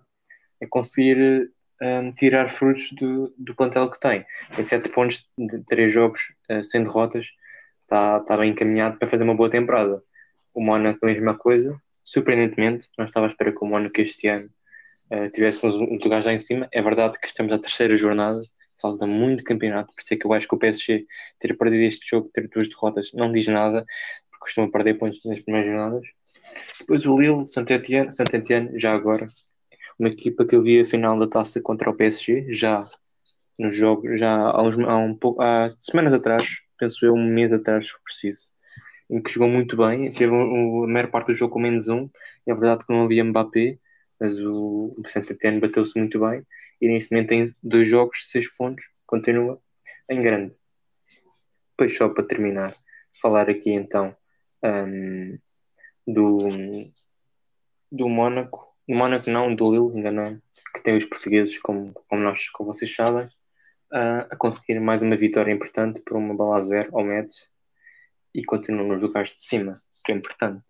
a conseguir um, tirar frutos do, do plantel que tem. Em sete pontos de três jogos uh, sem derrotas, está, está bem encaminhado para fazer uma boa temporada. O Mónaco, a mesma coisa, surpreendentemente, não estava à espera que o Mónaco este ano uh, tivesse uns lugares lá em cima. É verdade que estamos à terceira jornada, falta muito campeonato, por isso é que eu acho que o PSG ter perdido este jogo, ter duas derrotas, não diz nada, porque costuma perder pontos nas primeiras jornadas depois o Lille, Saint-Etienne, Saint-Etienne, já agora, uma equipa que eu vi a final da taça contra o PSG, já no jogo, já há, uns, há, um pouco, há semanas atrás, penso eu, um mês atrás, se preciso, em que jogou muito bem, teve um, a maior parte do jogo com menos um, é verdade que não havia Mbappé, mas o, o Saint-Etienne bateu-se muito bem, e neste momento tem dois jogos, seis pontos, continua em grande. Depois, só para terminar, falar aqui então um, do, do Mónaco, do Mónaco não, do Lille, não, que tem os portugueses, como, como, nós, como vocês sabem, uh, a conseguir mais uma vitória importante por uma bola a zero ao Mets e continuam nos lugares de cima, que é importante.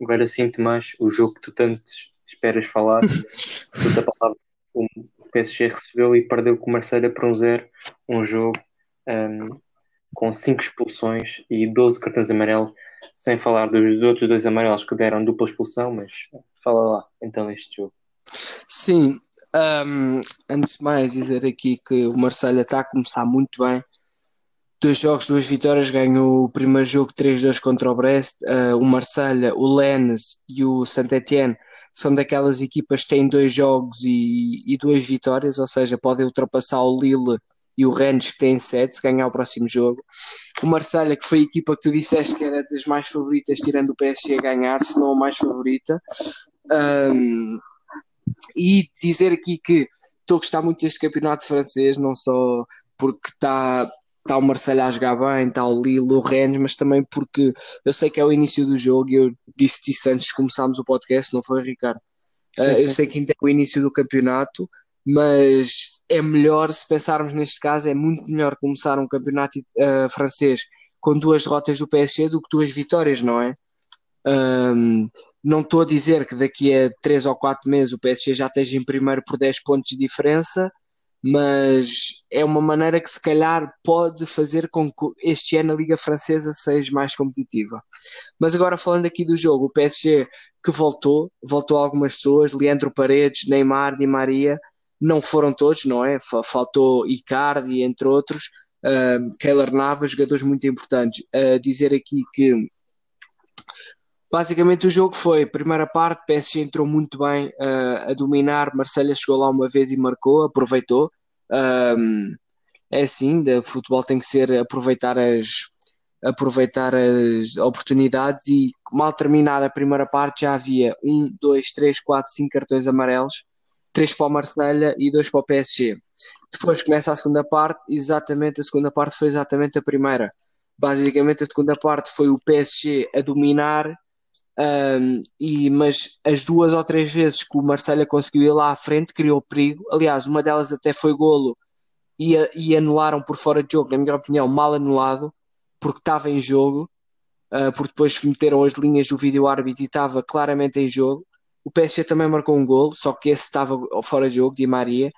Agora sinto mais o jogo que tu tanto esperas falar, palavra, o PSG recebeu e perdeu com o Marseille por um zero, um jogo um, com 5 expulsões e 12 cartões amarelos sem falar dos outros dois amarelos que deram dupla expulsão, mas fala lá então este jogo. Sim, um, antes de mais dizer aqui que o Marselha está a começar muito bem. Dois jogos, duas vitórias, ganhou o primeiro jogo 3-2 contra o Brest. Uh, o Marselha, o Lens e o Saint-Etienne são daquelas equipas que têm dois jogos e, e duas vitórias, ou seja, podem ultrapassar o Lille e o Rennes que tem 7 se ganhar o próximo jogo. O Marselha, que foi a equipa que tu disseste que era das mais favoritas, tirando o PSG a ganhar, se não a mais favorita. Um, e dizer aqui que estou a gostar muito deste campeonato francês, não só porque está está o Marcelo a jogar bem, está o Lille, o Rennes, mas também porque eu sei que é o início do jogo e eu disse isso antes de começarmos o podcast, não foi, Ricardo? Uh, eu sei que ainda é o início do campeonato, mas é melhor, se pensarmos neste caso, é muito melhor começar um campeonato uh, francês com duas derrotas do PSG do que duas vitórias, não é? Um, não estou a dizer que daqui a 3 ou 4 meses o PSG já esteja em primeiro por 10 pontos de diferença, mas é uma maneira que se calhar pode fazer com que este ano a Liga Francesa seja mais competitiva. Mas agora falando aqui do jogo, o PSG que voltou, voltou algumas pessoas, Leandro Paredes, Neymar, Di Maria, não foram todos, não é? Faltou Icardi, entre outros, uh, Navas, jogadores muito importantes. Uh, dizer aqui que basicamente o jogo foi, primeira parte, PSG entrou muito bem uh, a dominar, Marselha chegou lá uma vez e marcou, aproveitou. Um, é assim, o futebol tem que ser aproveitar as aproveitar as oportunidades e mal terminada a primeira parte já havia um, dois, três, quatro, cinco cartões amarelos três para o Marselha e dois para o PSG. Depois começa a segunda parte, exatamente a segunda parte foi exatamente a primeira. Basicamente a segunda parte foi o PSG a dominar, um, e, mas as duas ou três vezes que o Marselha conseguiu ir lá à frente criou perigo. Aliás, uma delas até foi golo e, e anularam por fora de jogo, na minha opinião, mal anulado, porque estava em jogo, uh, porque depois meteram as linhas do vídeo árbitro e estava claramente em jogo. O PSG também marcou um golo, só que esse estava fora de jogo, de Maria.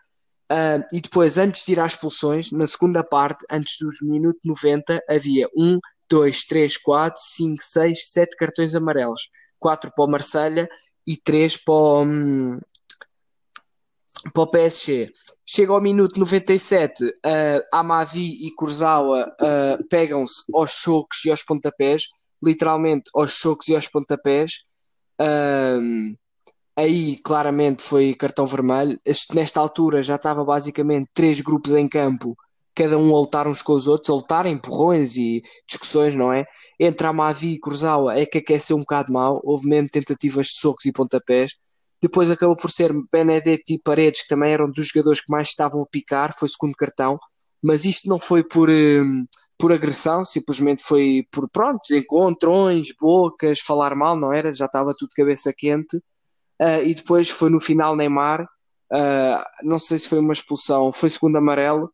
Uh, e depois, antes de ir às expulsões, na segunda parte, antes dos minutos 90, havia um, dois, três, quatro, cinco, seis, sete cartões amarelos. Quatro para o Marselha e três para o, hum, para o PSG. Chega ao minuto 97, uh, Amavi e Kurzawa uh, pegam-se aos chocos e aos pontapés, literalmente aos chocos e aos pontapés. Uh, aí claramente foi cartão vermelho. Este, nesta altura já estava basicamente três grupos em campo, cada um a lutar uns com os outros, a lutar empurrões e discussões, não é? Entre Amavi e Kurzawa é que aqueceu um bocado mal, houve mesmo tentativas de socos e pontapés. Depois acabou por ser Benedetti e Paredes, que também eram dos jogadores que mais estavam a picar, foi segundo cartão, mas isto não foi por, um, por agressão, simplesmente foi por, pronto, encontrões, bocas, falar mal, não era? Já estava tudo cabeça quente. Uh, e depois foi no final Neymar, uh, não sei se foi uma expulsão, foi segundo amarelo,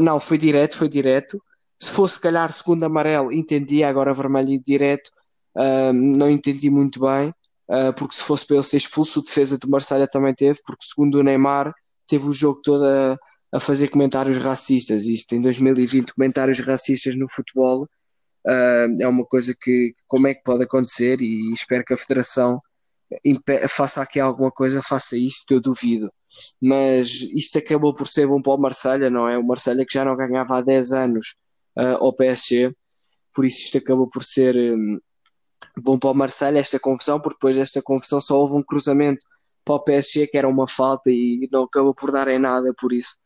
não, foi direto, foi direto. Se fosse, se calhar, segundo amarelo, entendia, agora vermelho e direto, uh, não entendi muito bem porque se fosse para ele ser expulso, o defesa do Marselha também teve, porque segundo o Neymar, teve o jogo todo a, a fazer comentários racistas. Isto em 2020, comentários racistas no futebol é uma coisa que, como é que pode acontecer? E espero que a Federação faça aqui alguma coisa, faça isto, que eu duvido. Mas isto acabou por ser bom para o Marselha, não é? O Marselha que já não ganhava há 10 anos uh, ao PSG, por isso isto acabou por ser. Um, bom para o Marseille esta confusão, porque depois desta confusão só houve um cruzamento para o PSG que era uma falta e não acabou por dar em nada, por isso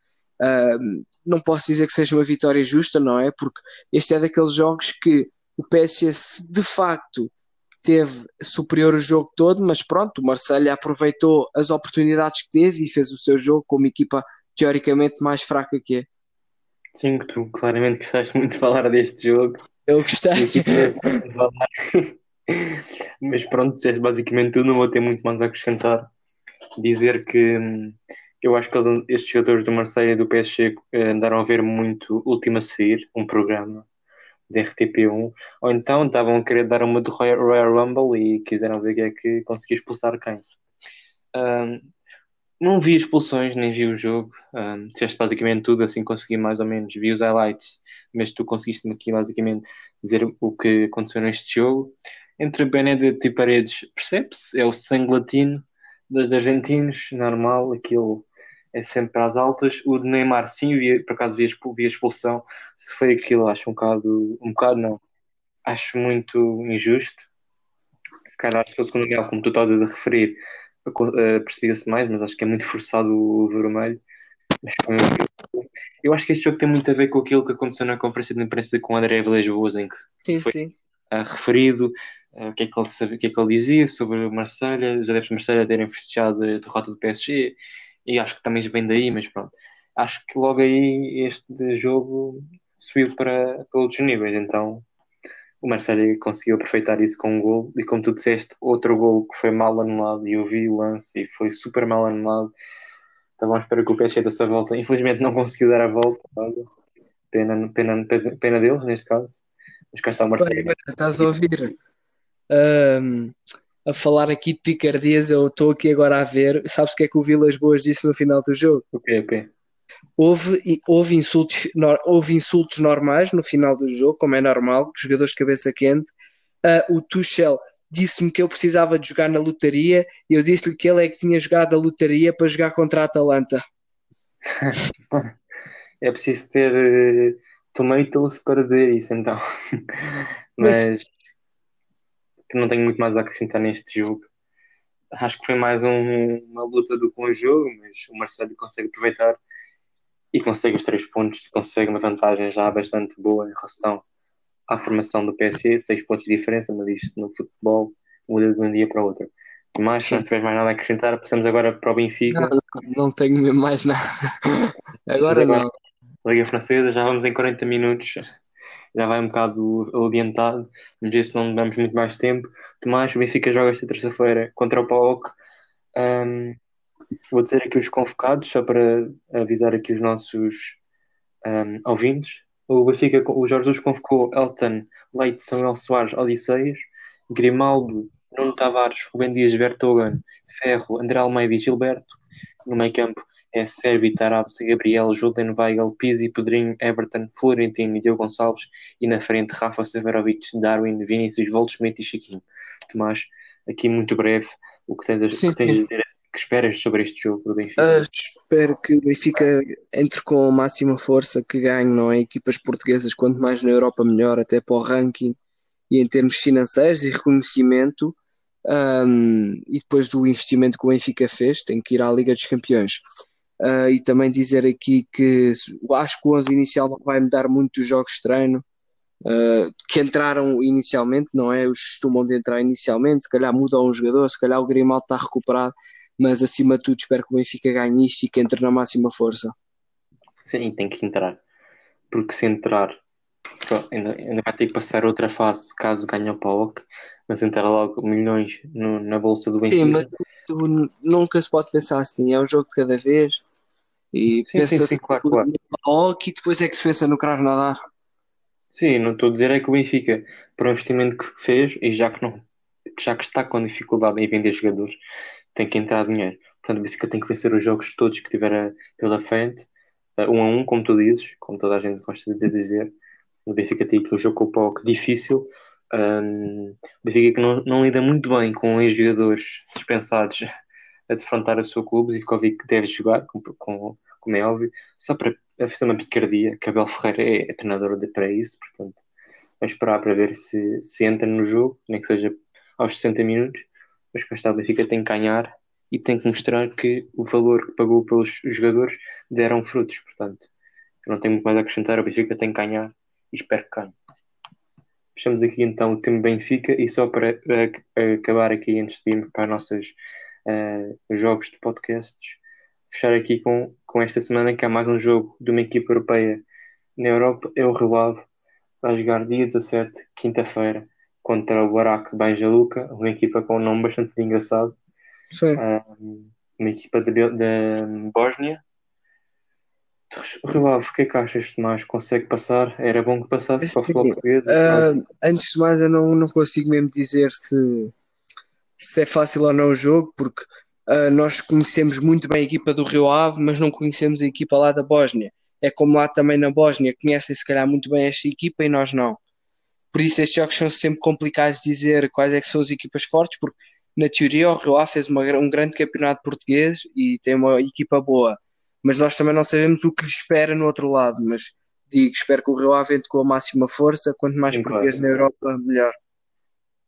uh, não posso dizer que seja uma vitória justa, não é? Porque este é daqueles jogos que o PSG de facto teve superior o jogo todo, mas pronto, o Marseille aproveitou as oportunidades que teve e fez o seu jogo com uma equipa teoricamente mais fraca que é. Sim, tu claramente gostaste muito de falar deste jogo. Eu gostei. Mas pronto, disseste basicamente tudo, não vou ter muito mais a acrescentar. Dizer que hum, eu acho que estes jogadores do Marseille e do PSG eh, andaram a ver muito Última a Sair, um programa de RTP1, ou então estavam a querer dar uma de Royal Rumble e quiseram ver quem é que conseguia expulsar quem. Um, não vi expulsões, nem vi o jogo. Um, disseste basicamente tudo, assim consegui mais ou menos. Vi os highlights, mas tu conseguiste-me aqui basicamente dizer o que aconteceu neste jogo entre Benedetto e Paredes, percebe-se, é o sangue latino dos argentinos, normal, aquilo é sempre às altas. O de Neymar, sim, via, por acaso via, via expulsão, se foi aquilo, acho um bocado, um bocado não, acho muito injusto. Se calhar, se fosse com o Miguel, como tu estás a referir, uh, percebia-se mais, mas acho que é muito forçado o vermelho. Eu acho que este jogo tem muito a ver com aquilo que aconteceu na conferência de imprensa com o André Vilas Boas, em que sim, foi sim. Uh, referido uh, o, que é que ele que é que ele dizia sobre o Marselha, os adeptos de Marselha terem festejado a derrota do PSG, e acho que também vem daí, mas pronto. Acho que logo aí este jogo subiu para, para outros níveis, então o Marcelo conseguiu aproveitar isso com um gol. E como tu disseste, outro gol que foi mal anulado. E eu vi o lance e foi super mal anulado. Estavam à espera que o PSG dessa volta. Infelizmente não conseguiu dar a volta. Pena, pena, pena deles neste caso. Mas cá está o Marcelo. Estás a ouvir. Um, a falar aqui de picardias eu estou aqui agora a ver sabes o que é que o Vilas Boas disse no final do jogo? o okay, que okay. Houve, houve, insultos, houve insultos normais no final do jogo, como é normal, jogadores de cabeça quente. Uh, o Tuchel disse-me que eu precisava de jogar na lotaria e eu disse-lhe que ele é que tinha jogado a lotaria para jogar contra a Atalanta. é preciso ter uh, tomatoes para dizer isso, então. Mas que não tenho muito mais a acrescentar neste jogo. Acho que foi mais um, uma luta do que um jogo, mas o Marcelo consegue aproveitar e consegue os três pontos, consegue uma vantagem já bastante boa em relação à formação do PSG, seis pontos de diferença, mas isto no futebol muda de um dia para o outro. Mas se não tiveres mais nada a acrescentar, passamos agora para o Benfica. Não, não, não tenho mesmo mais nada. Agora não. Liga Francesa, já vamos em 40 minutos. Já vai um bocado adiantado. Vamos ver se não damos muito mais tempo. Tomás, o Benfica joga esta terça-feira contra o PAOK. Um, vou dizer aqui os convocados, só para avisar aqui os nossos um, ouvintes. O Benfica, o Jorge Jesus convocou Elton, Leite, Samuel Soares, Odisseias, Grimaldo, Nuno Tavares, Rubem Dias, Vertogen, Ferro, André Almeida e Gilberto. No meio campo é Sérvio, Tarabs, Gabriel, Julian Weigel, Pizzi, Pedrinho, Everton, Florentino e Diogo Gonçalves. E na frente Rafa Severovic, Darwin, Vinícius, Voltsmith e Chiquinho. Tomás, aqui muito breve, o que tens a, sim, que tens a dizer que esperas sobre este jogo do Benfica? Uh, espero que o Benfica entre com a máxima força, que ganhe, não é? Equipas portuguesas, quanto mais na Europa, melhor, até para o ranking e em termos financeiros e reconhecimento. Um, e depois do investimento que o Benfica fez, tem que ir à Liga dos Campeões. Uh, e também dizer aqui que acho que o 11 inicial não vai mudar muito os jogos de treino. Uh, que entraram inicialmente, não é? Os costumam de entrar inicialmente, se calhar mudam um jogador, se calhar o Grimaldo está recuperado, mas acima de tudo espero que o Benfica ganhe isto e que entre na máxima força. Sim, tem que entrar, porque se entrar ainda, ainda vai ter que passar outra fase caso ganhe o PAOK, mas entrar logo milhões no, na bolsa do Benfica. Sim, mas tu, nunca se pode pensar assim, é um jogo de cada vez e pensa-se claro, claro. no PAOK e depois é que se pensa no Cravo Nadar. Sim, não estou a dizer é que o Benfica, para o investimento que fez, e já que, não, já que está com dificuldade em vender jogadores, tem que entrar dinheiro. Portanto, o Benfica tem que vencer os jogos todos que tiver pela frente, uh, um a um, como tu dizes, como toda a gente gosta de dizer. O Benfica tem aqui um jogo com o POC difícil. Um, o Benfica que não, não lida muito bem com os jogadores dispensados a defrontar o seu clube. Zivkovic que deve jogar, com, com, como é óbvio, só para fazer uma picardia. que Abel Ferreira é, treinador de, para isso, portanto, vai esperar para ver se, se entra no jogo, nem que seja aos 60 minutos mas com esta Benfica tem que ganhar e tem que mostrar que o valor que pagou pelos jogadores deram frutos. Portanto, eu não tenho muito mais a acrescentar. O Benfica tem que ganhar e espero que ganhe. Fechamos aqui então o tema Benfica e só para uh, acabar aqui antes de irmos para os nossos uh, jogos de podcasts, fechar aqui com, com esta semana que há mais um jogo de uma equipa europeia na Europa, é o Rio Ave, vai jogar dia 17, quinta-feira, contra o Barak Banjaluka, uma equipa com um nome bastante engraçado. Sim. Um, uma equipa da Bósnia. Rio Ave, o que é que achas, Tomás? Consegue passar? Era bom que passasse para o futebol português? Uh, antes de mais, eu não, não consigo mesmo dizer se, se é fácil ou não o jogo, porque uh, nós conhecemos muito bem a equipa do Rio Ave, mas não conhecemos a equipa lá da Bósnia. É como lá também na Bósnia, conhecem se calhar muito bem esta equipa e nós não. Por isso estes jogos são sempre complicados de dizer quais é que são as equipas fortes, porque na teoria o Rio Ave fez uma, um grande campeonato português e tem uma equipa boa, mas nós também não sabemos o que lhe espera no outro lado, mas digo, espero que o Rio Ave entre com a máxima força, quanto mais Sim, português claro. na Europa, melhor.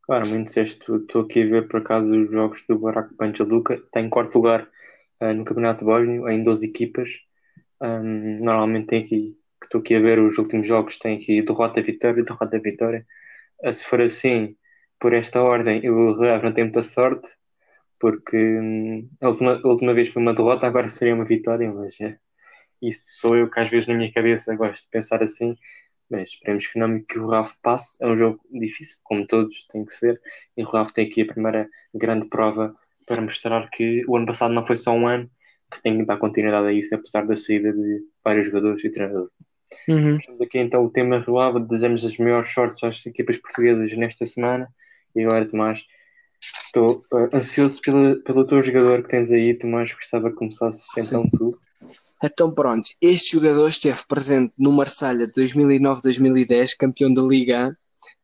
Claro, muito disseste, estou aqui a ver por acaso os jogos do Barak Pancha Luka, está em quarto lugar uh, no Campeonato Bósnio, em 12 equipas, um, normalmente tem aqui que estou aqui a ver os últimos jogos, tem aqui derrota, vitória, derrota, vitória. Ah, se for assim, por esta ordem, o Rio não tem muita sorte, porque hum, a, última, a última vez foi uma derrota, agora seria uma vitória, mas é, isso sou eu que às vezes na minha cabeça gosto de pensar assim. Mas esperemos que não que o Raf passe. É um jogo difícil, como todos, tem que ser. E o Raf tem aqui a primeira grande prova para mostrar que o ano passado não foi só um ano, que tem que dar continuidade a isso, apesar da saída de vários jogadores e treinadores. Uhum. aqui então o tema relava, desejamos as melhores sortes às equipas portuguesas nesta semana. E agora, Tomás, estou uh, ansioso pelo, pelo teu jogador que tens aí, Tomás. Gostava que começasses então tu. Então pronto, este jogador esteve presente no Marselha 2009-2010, campeão da Liga,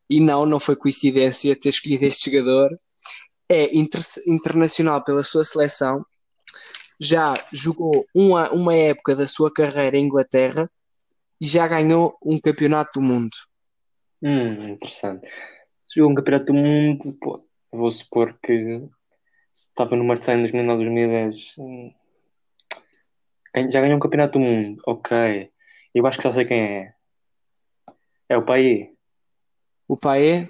e não, não foi coincidência ter escolhido este jogador. É inter internacional pela sua seleção, já jogou uma, uma época da sua carreira em Inglaterra, e já ganhou um campeonato do mundo. Hum, interessante. Jogou um campeonato do mundo, pô, vou supor que estava no Marseille em 2009, 2010. Já ganhou um campeonato do mundo, ok. Eu acho que já sei quem é. É o Paê. O Paê?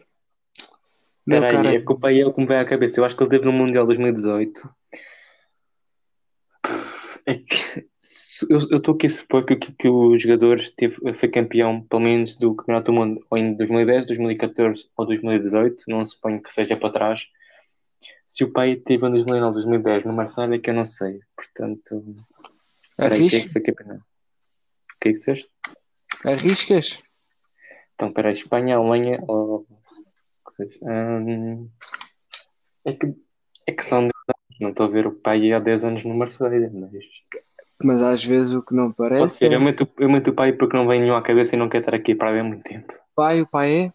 Meu Espera cara, é que o pai é o que me vem à cabeça. Eu acho que ele teve no Mundial 2018. É que se- eu eu estou aqui a supor que, que, que o jogador teve, foi campeão, pelo menos, do Campeonato do Mundo ou em 2010, 2014 ou 2018. Não suponho que seja para trás. Se o pai teve em 2009, 2010 no Marcelo é que eu não sei. Portanto, espera aí, quem é que? O que é que disseste? arriscas? Então, espera aí, Espanha, Alemanha ou... Hum, é que, é que são 10 anos. Não estou a ver o pai há 10 anos no Mercedes, mas... Mas às vezes o que não Pode parece ser, é eu meto, eu meto o pai porque não vem nenhum à cabeça e não quer estar aqui para ver muito tempo. pai, o pai é.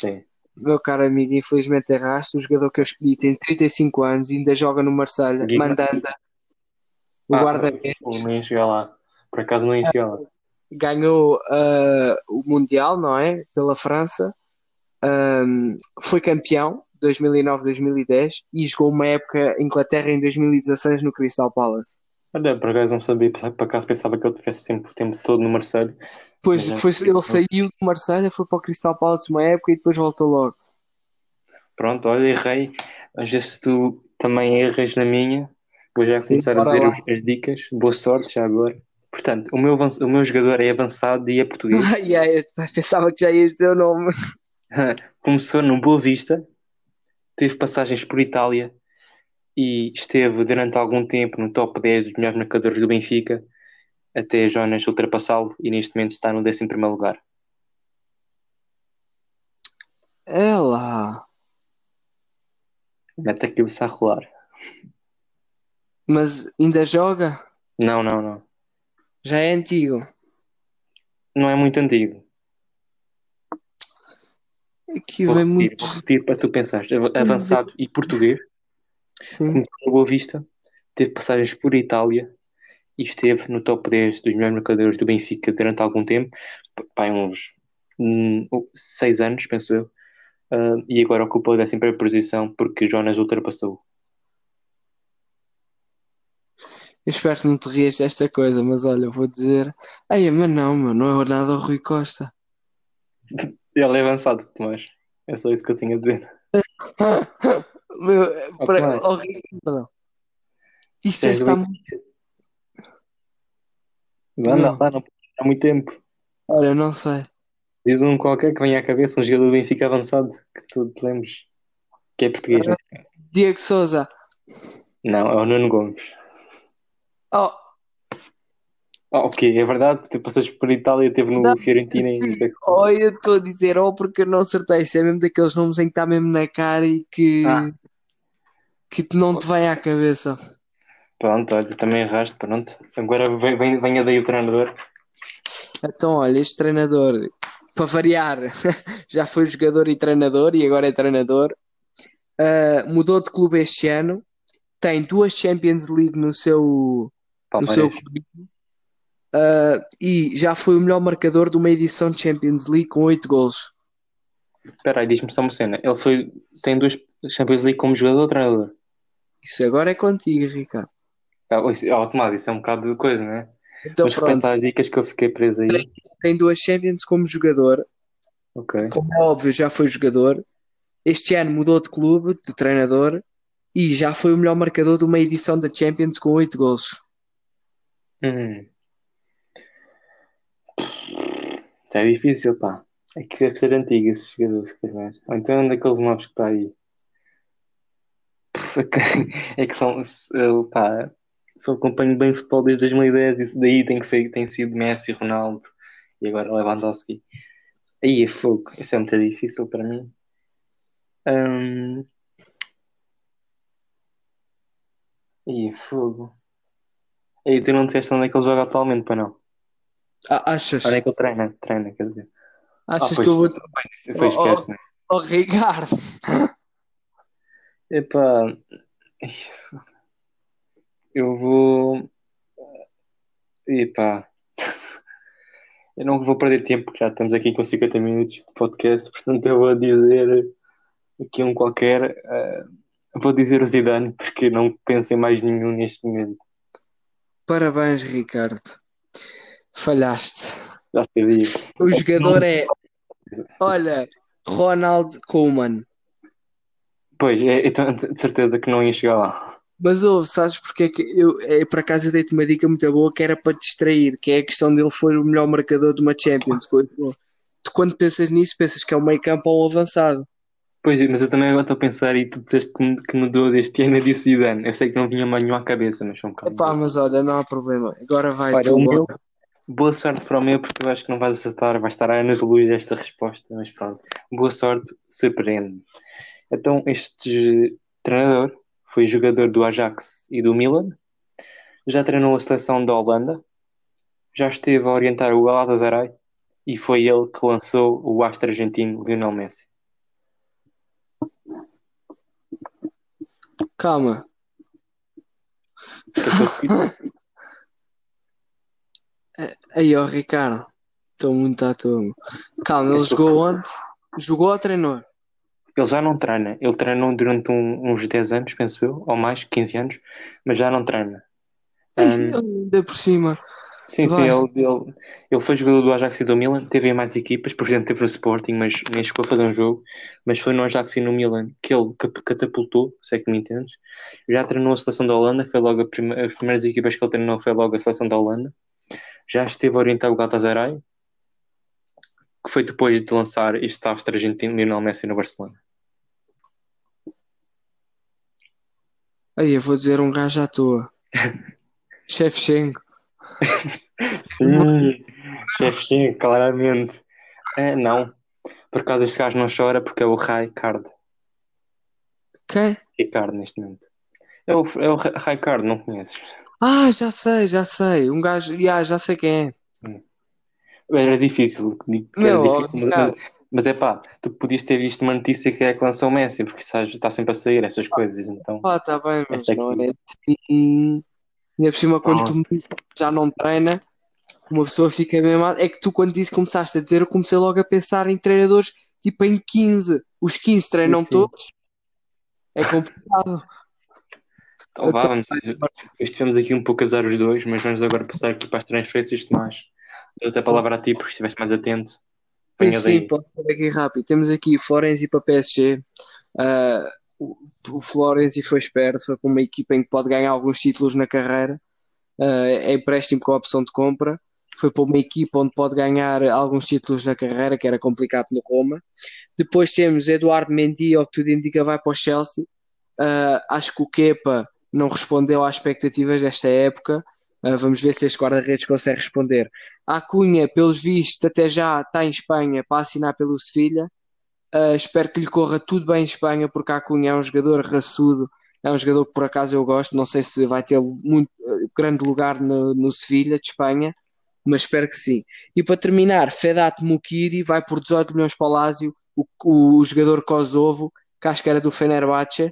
Sim. Meu caro amigo, infelizmente erraste. O jogador que eu escolhi tem 35 anos e ainda joga no Marselha. Mandanda. O Ah, guarda-redes chegar lá. Por acaso não ia chegar lá. ganhou ah, o Mundial, não é? Pela França. Ahm, foi campeão 2009-2010 e jogou uma época Inglaterra em 2016 no Crystal Palace. Olha, por acaso não sabia, por acaso pensava que ele tivesse sempre o tempo todo no Marcelo. Depois Mas é- foi, ele saiu do Marselha, foi para o Crystal Palace uma época e depois voltou logo. Pronto, olha, errei. Às vezes tu também erras na minha, vou já Sim, começar a bora dizer os- as dicas. Boa sorte já agora. Portanto, o meu, o meu jogador é avançado e é português. Ai, ai, eu pensava que já ias dizer o nome. Começou no Boa Vista, teve passagens por Itália e esteve durante algum tempo no top 10 dos melhores marcadores do Benfica, até Jonas ultrapassá-lo e neste momento está no 11º lugar. É lá. Mete a cabeça a rolar. Mas ainda joga? Não, não, não. Já é antigo. Não é muito antigo. Aqui Vou vem repetir, muito. vou repetir para tu pensares. Av- Avançado e português, Sim. começou no Boa Vista, teve passagens por Itália e esteve no top 10 dos melhores marcadores do Benfica durante algum tempo, pá, uns 6 anos, penso eu, Ah, e agora ocupa a 11ª posição porque Jonas ultrapassou. Eu espero que não te rias desta coisa, mas olha, vou dizer. Ai, mas não, meu, não é nada o Rui Costa. Ele é avançado, Tomás. É só isso que eu tinha a dizer. Meu, Oh, para... Oh, Ricardo. Isto está muito-. Anda Não. lá, não há muito tempo. Olha, não sei. Diz um qualquer que venha à cabeça, um jogador do Benfica avançado, que tu te lembres. Que é português. né? Diego Souza. Não, é o Nuno Gomes. Oh, Ah, ok, é verdade, tu passaste por Itália, teve no Não. Fiorentina e oh, eu estou a dizer, oh, porque eu não acertei. Isso é mesmo daqueles nomes em que está mesmo na cara e que, Ah. que não te vem à cabeça. Pronto, olha, também erraste, pronto. Agora vem, vem, venha daí o treinador. Então, olha, este treinador, para variar, já foi jogador e treinador e agora é treinador. Ah, mudou de clube este ano, tem duas Champions League no seu, no seu Palmeiras. Ah, e já foi o melhor marcador de uma edição de Champions League com oito gols. Espera aí, diz-me só uma cena. Ele foi, tem duas Champions League como jogador ou treinador? Isso agora é contigo, Ricardo. Ah, isso, ah, Tomás, isso é um bocado de coisa, né? Então, Mas pronto, as dicas que eu fiquei preso aí. tem duas Champions como jogador, Ok. como é óbvio, já foi jogador. Este ano mudou de clube, de treinador, e já foi o melhor marcador de uma edição da Champions com oito gols. Hum. É difícil, pá. É que deve ser antigo esse jogador, se calhar. Ou então é um daqueles novos que está aí. É que são, pá, só acompanho bem futebol desde 2010, isso daí tem que ser, tem sido Messi, Ronaldo e agora Lewandowski. Aí é fogo, isso é muito difícil para mim. Hum... Aí é fogo. Aí tu não disseste onde é que ele joga atualmente, para não? Ah, achas? Onde é que ele treina? Treina, quer dizer. Achas Ah, pois, que eu vou. Pois, pois Oh, oh. esquece, né? Oh, Ricardo! Epá, eu vou. Epá, eu não vou perder tempo, porque já estamos aqui com 50 minutos de podcast, portanto eu vou dizer aqui um qualquer. eh, vou dizer o Zidane, porque não penso em mais nenhum neste momento. Parabéns, Ricardo. Falhaste. Já sabia. O jogador é. Olha, Ronald Koeman. Pois, é, então, de certeza que não ia chegar lá. Mas ouve, sabes porque é que eu, é, por acaso eu dei-te uma dica muito boa que era para te distrair, que é a questão dele foi o melhor marcador de uma Champions. Tu quando pensas nisso, pensas que é um meio campo ou um avançado. Pois, mas eu também agora estou a pensar e tu disseste que, que mudou deste ano disse Zidane. Eu sei que não vinha mais nenhum à cabeça, mas foi um bocado. Epá, mas olha, não há problema. Agora vai Olha, tu. o meu, boa sorte para o meu, porque eu acho que não vais acertar, vai estar a anos luz desta resposta, mas pronto. Boa sorte, surpreende. Então, este treinador foi jogador do Ajax e do Milan, já treinou a seleção da Holanda, já esteve a orientar o Galatasaray e foi ele que lançou o astro argentino Lionel Messi. Calma. Aí, ó, Ricardo. Estou muito à toa. Calma, ele jogou onde? Jogou ou treinou? Ele já não treina. Ele treinou durante um- uns 10 anos, penso eu, ou mais, 15 anos, mas já não treina. Um, ainda por cima. Sim, sim, Vai. ele, ele, ele foi jogador do Ajax e do Milan, teve em mais equipas, por exemplo, teve no Sporting, mas nem chegou a fazer um jogo, mas foi no Ajax e no Milan que ele catapultou, se é que me entendes. Já treinou a seleção da Holanda, foi logo prime- as primeiras equipas que ele treinou foi logo a seleção da Holanda. Já esteve a orientar o Galatasaray, que foi depois de lançar este astro argentino Lionel Messi no Barcelona. Aí, eu vou dizer um gajo à toa. Shevchenko. Sim, Shevchenko, claramente. É, não, por acaso este gajo não chora porque é o Raikard. Quem? Ricardo neste momento. É o, é o Ra- Raikard, não conheces? Ah, já sei, já sei. Um gajo, já, já sei quem é. Era difícil, digo que era Meu, difícil, mas, mas é pá, tu podias ter visto uma notícia que é que lançou o Messi, porque sabes, está sempre a sair essas coisas, então. Ah, tá bem, mas não aqui. é assim. Ainda por cima, quando Não. tu já não treina, uma pessoa fica mesmo. É que tu, quando disse começaste a dizer, eu comecei logo a pensar em treinadores tipo em 15. Os 15 treinam Sim, todos. É complicado. Então vá, vamos. Estivemos aqui um pouco a usar os dois, mas vamos agora passar aqui para as transferências, Tomás. Dou-te a palavra a ti, porque estiveste mais atento. Sim, sim, pode ser aqui rápido. Temos aqui Florenzi para PSG. Ah, o, Florenzi foi esperto, foi para uma equipa em que pode ganhar alguns títulos na carreira. Ah, é empréstimo com a opção de compra. Foi para uma equipa onde pode ganhar alguns títulos na carreira, que era complicado no Roma. Depois temos Eduardo Mendy, ao que tudo indica, vai para o Chelsea. Ah, acho que o Kepa não respondeu às expectativas desta época. Ah, vamos ver se este guarda-redes consegue responder. A Cunha, pelos vistos, até já está em Espanha para assinar pelo Sevilha. Uh, espero que lhe corra tudo bem em Espanha, porque a Cunha é um jogador raçudo, é um jogador que por acaso eu gosto. Não sei se vai ter muito uh, grande lugar no, no Sevilha de Espanha, mas espero que sim. E para terminar, Fedat Mukiri vai por 18 milhões para o Lazio, o, o, jogador Kosovo, que acho que era do Fenerbahçe,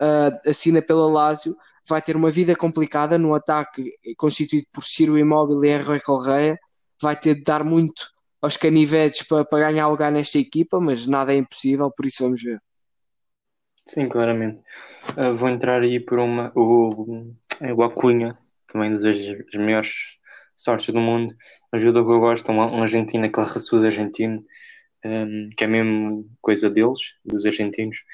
uh, assina pela Lazio. Vai ter uma vida complicada no ataque constituído por Ciro Immobile e Henry Correia. Vai ter de dar muito aos canivetes para, para ganhar lugar nesta equipa, mas nada é impossível, por isso vamos ver. Sim, claramente. Uh, vou entrar aí por uma. O, o Acunha, também desejo as melhores sortes do mundo. Jogador que eu gosto, um, um argentino, aquele raçudo argentino, um, que é mesmo coisa deles, dos argentinos.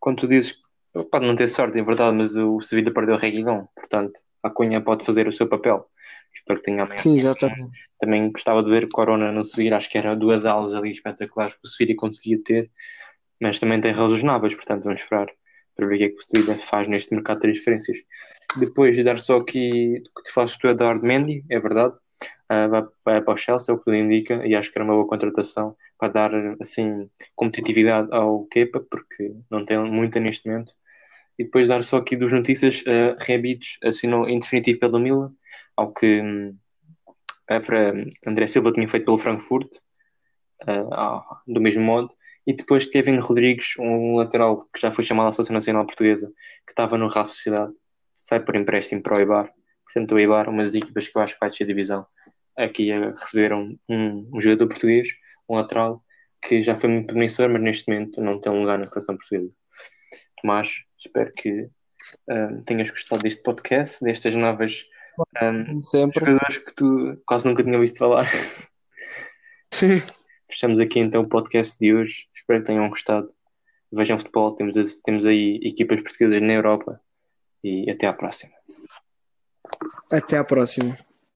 Quando tu dizes pode não ter sorte, é verdade, mas o Sevilla perdeu o Reguilhão, portanto, a Cunha pode fazer o seu papel. Espero que tenha amanhã. Sim, exatamente. Também gostava de ver Corona no Sevilla, acho que era duas aulas ali espetaculares que o Sevilla conseguia ter, mas também tem razoáveis, portanto, vamos esperar para ver o que é que o Sevilla faz neste mercado de transferências. Depois de dar só aqui o que tu fazes tu, Eduardo Mendy, é verdade, uh, vai, vai para o Chelsea, é o que tudo indica, e acho que era uma boa contratação para dar assim competitividade ao Kepa, porque não tem muita neste momento. E depois dar só aqui duas notícias, uh, Rebic assinou em definitivo pelo Milan, ao que um, André Silva tinha feito pelo Frankfurt, uh, do mesmo modo. E depois Kevin Rodrigues, um lateral que já foi chamado à Seleção Nacional Portuguesa, que estava no Real Sociedade, sai por empréstimo para o Eibar. Portanto, o Eibar, uma das equipas que eu acho que vai descer divisão, aqui receberam um, um jogador português, um lateral, que já foi muito promissor, mas neste momento não tem um lugar na Seleção Portuguesa. Tomás, espero que um, tenhas gostado deste podcast, destas novas um, Sempre. jogadores que tu quase nunca tinha visto falar. Sim. Fechamos aqui então o podcast de hoje. Espero que tenham gostado vejam futebol, temos, temos aí equipas portuguesas na Europa e até à próxima. Até à próxima.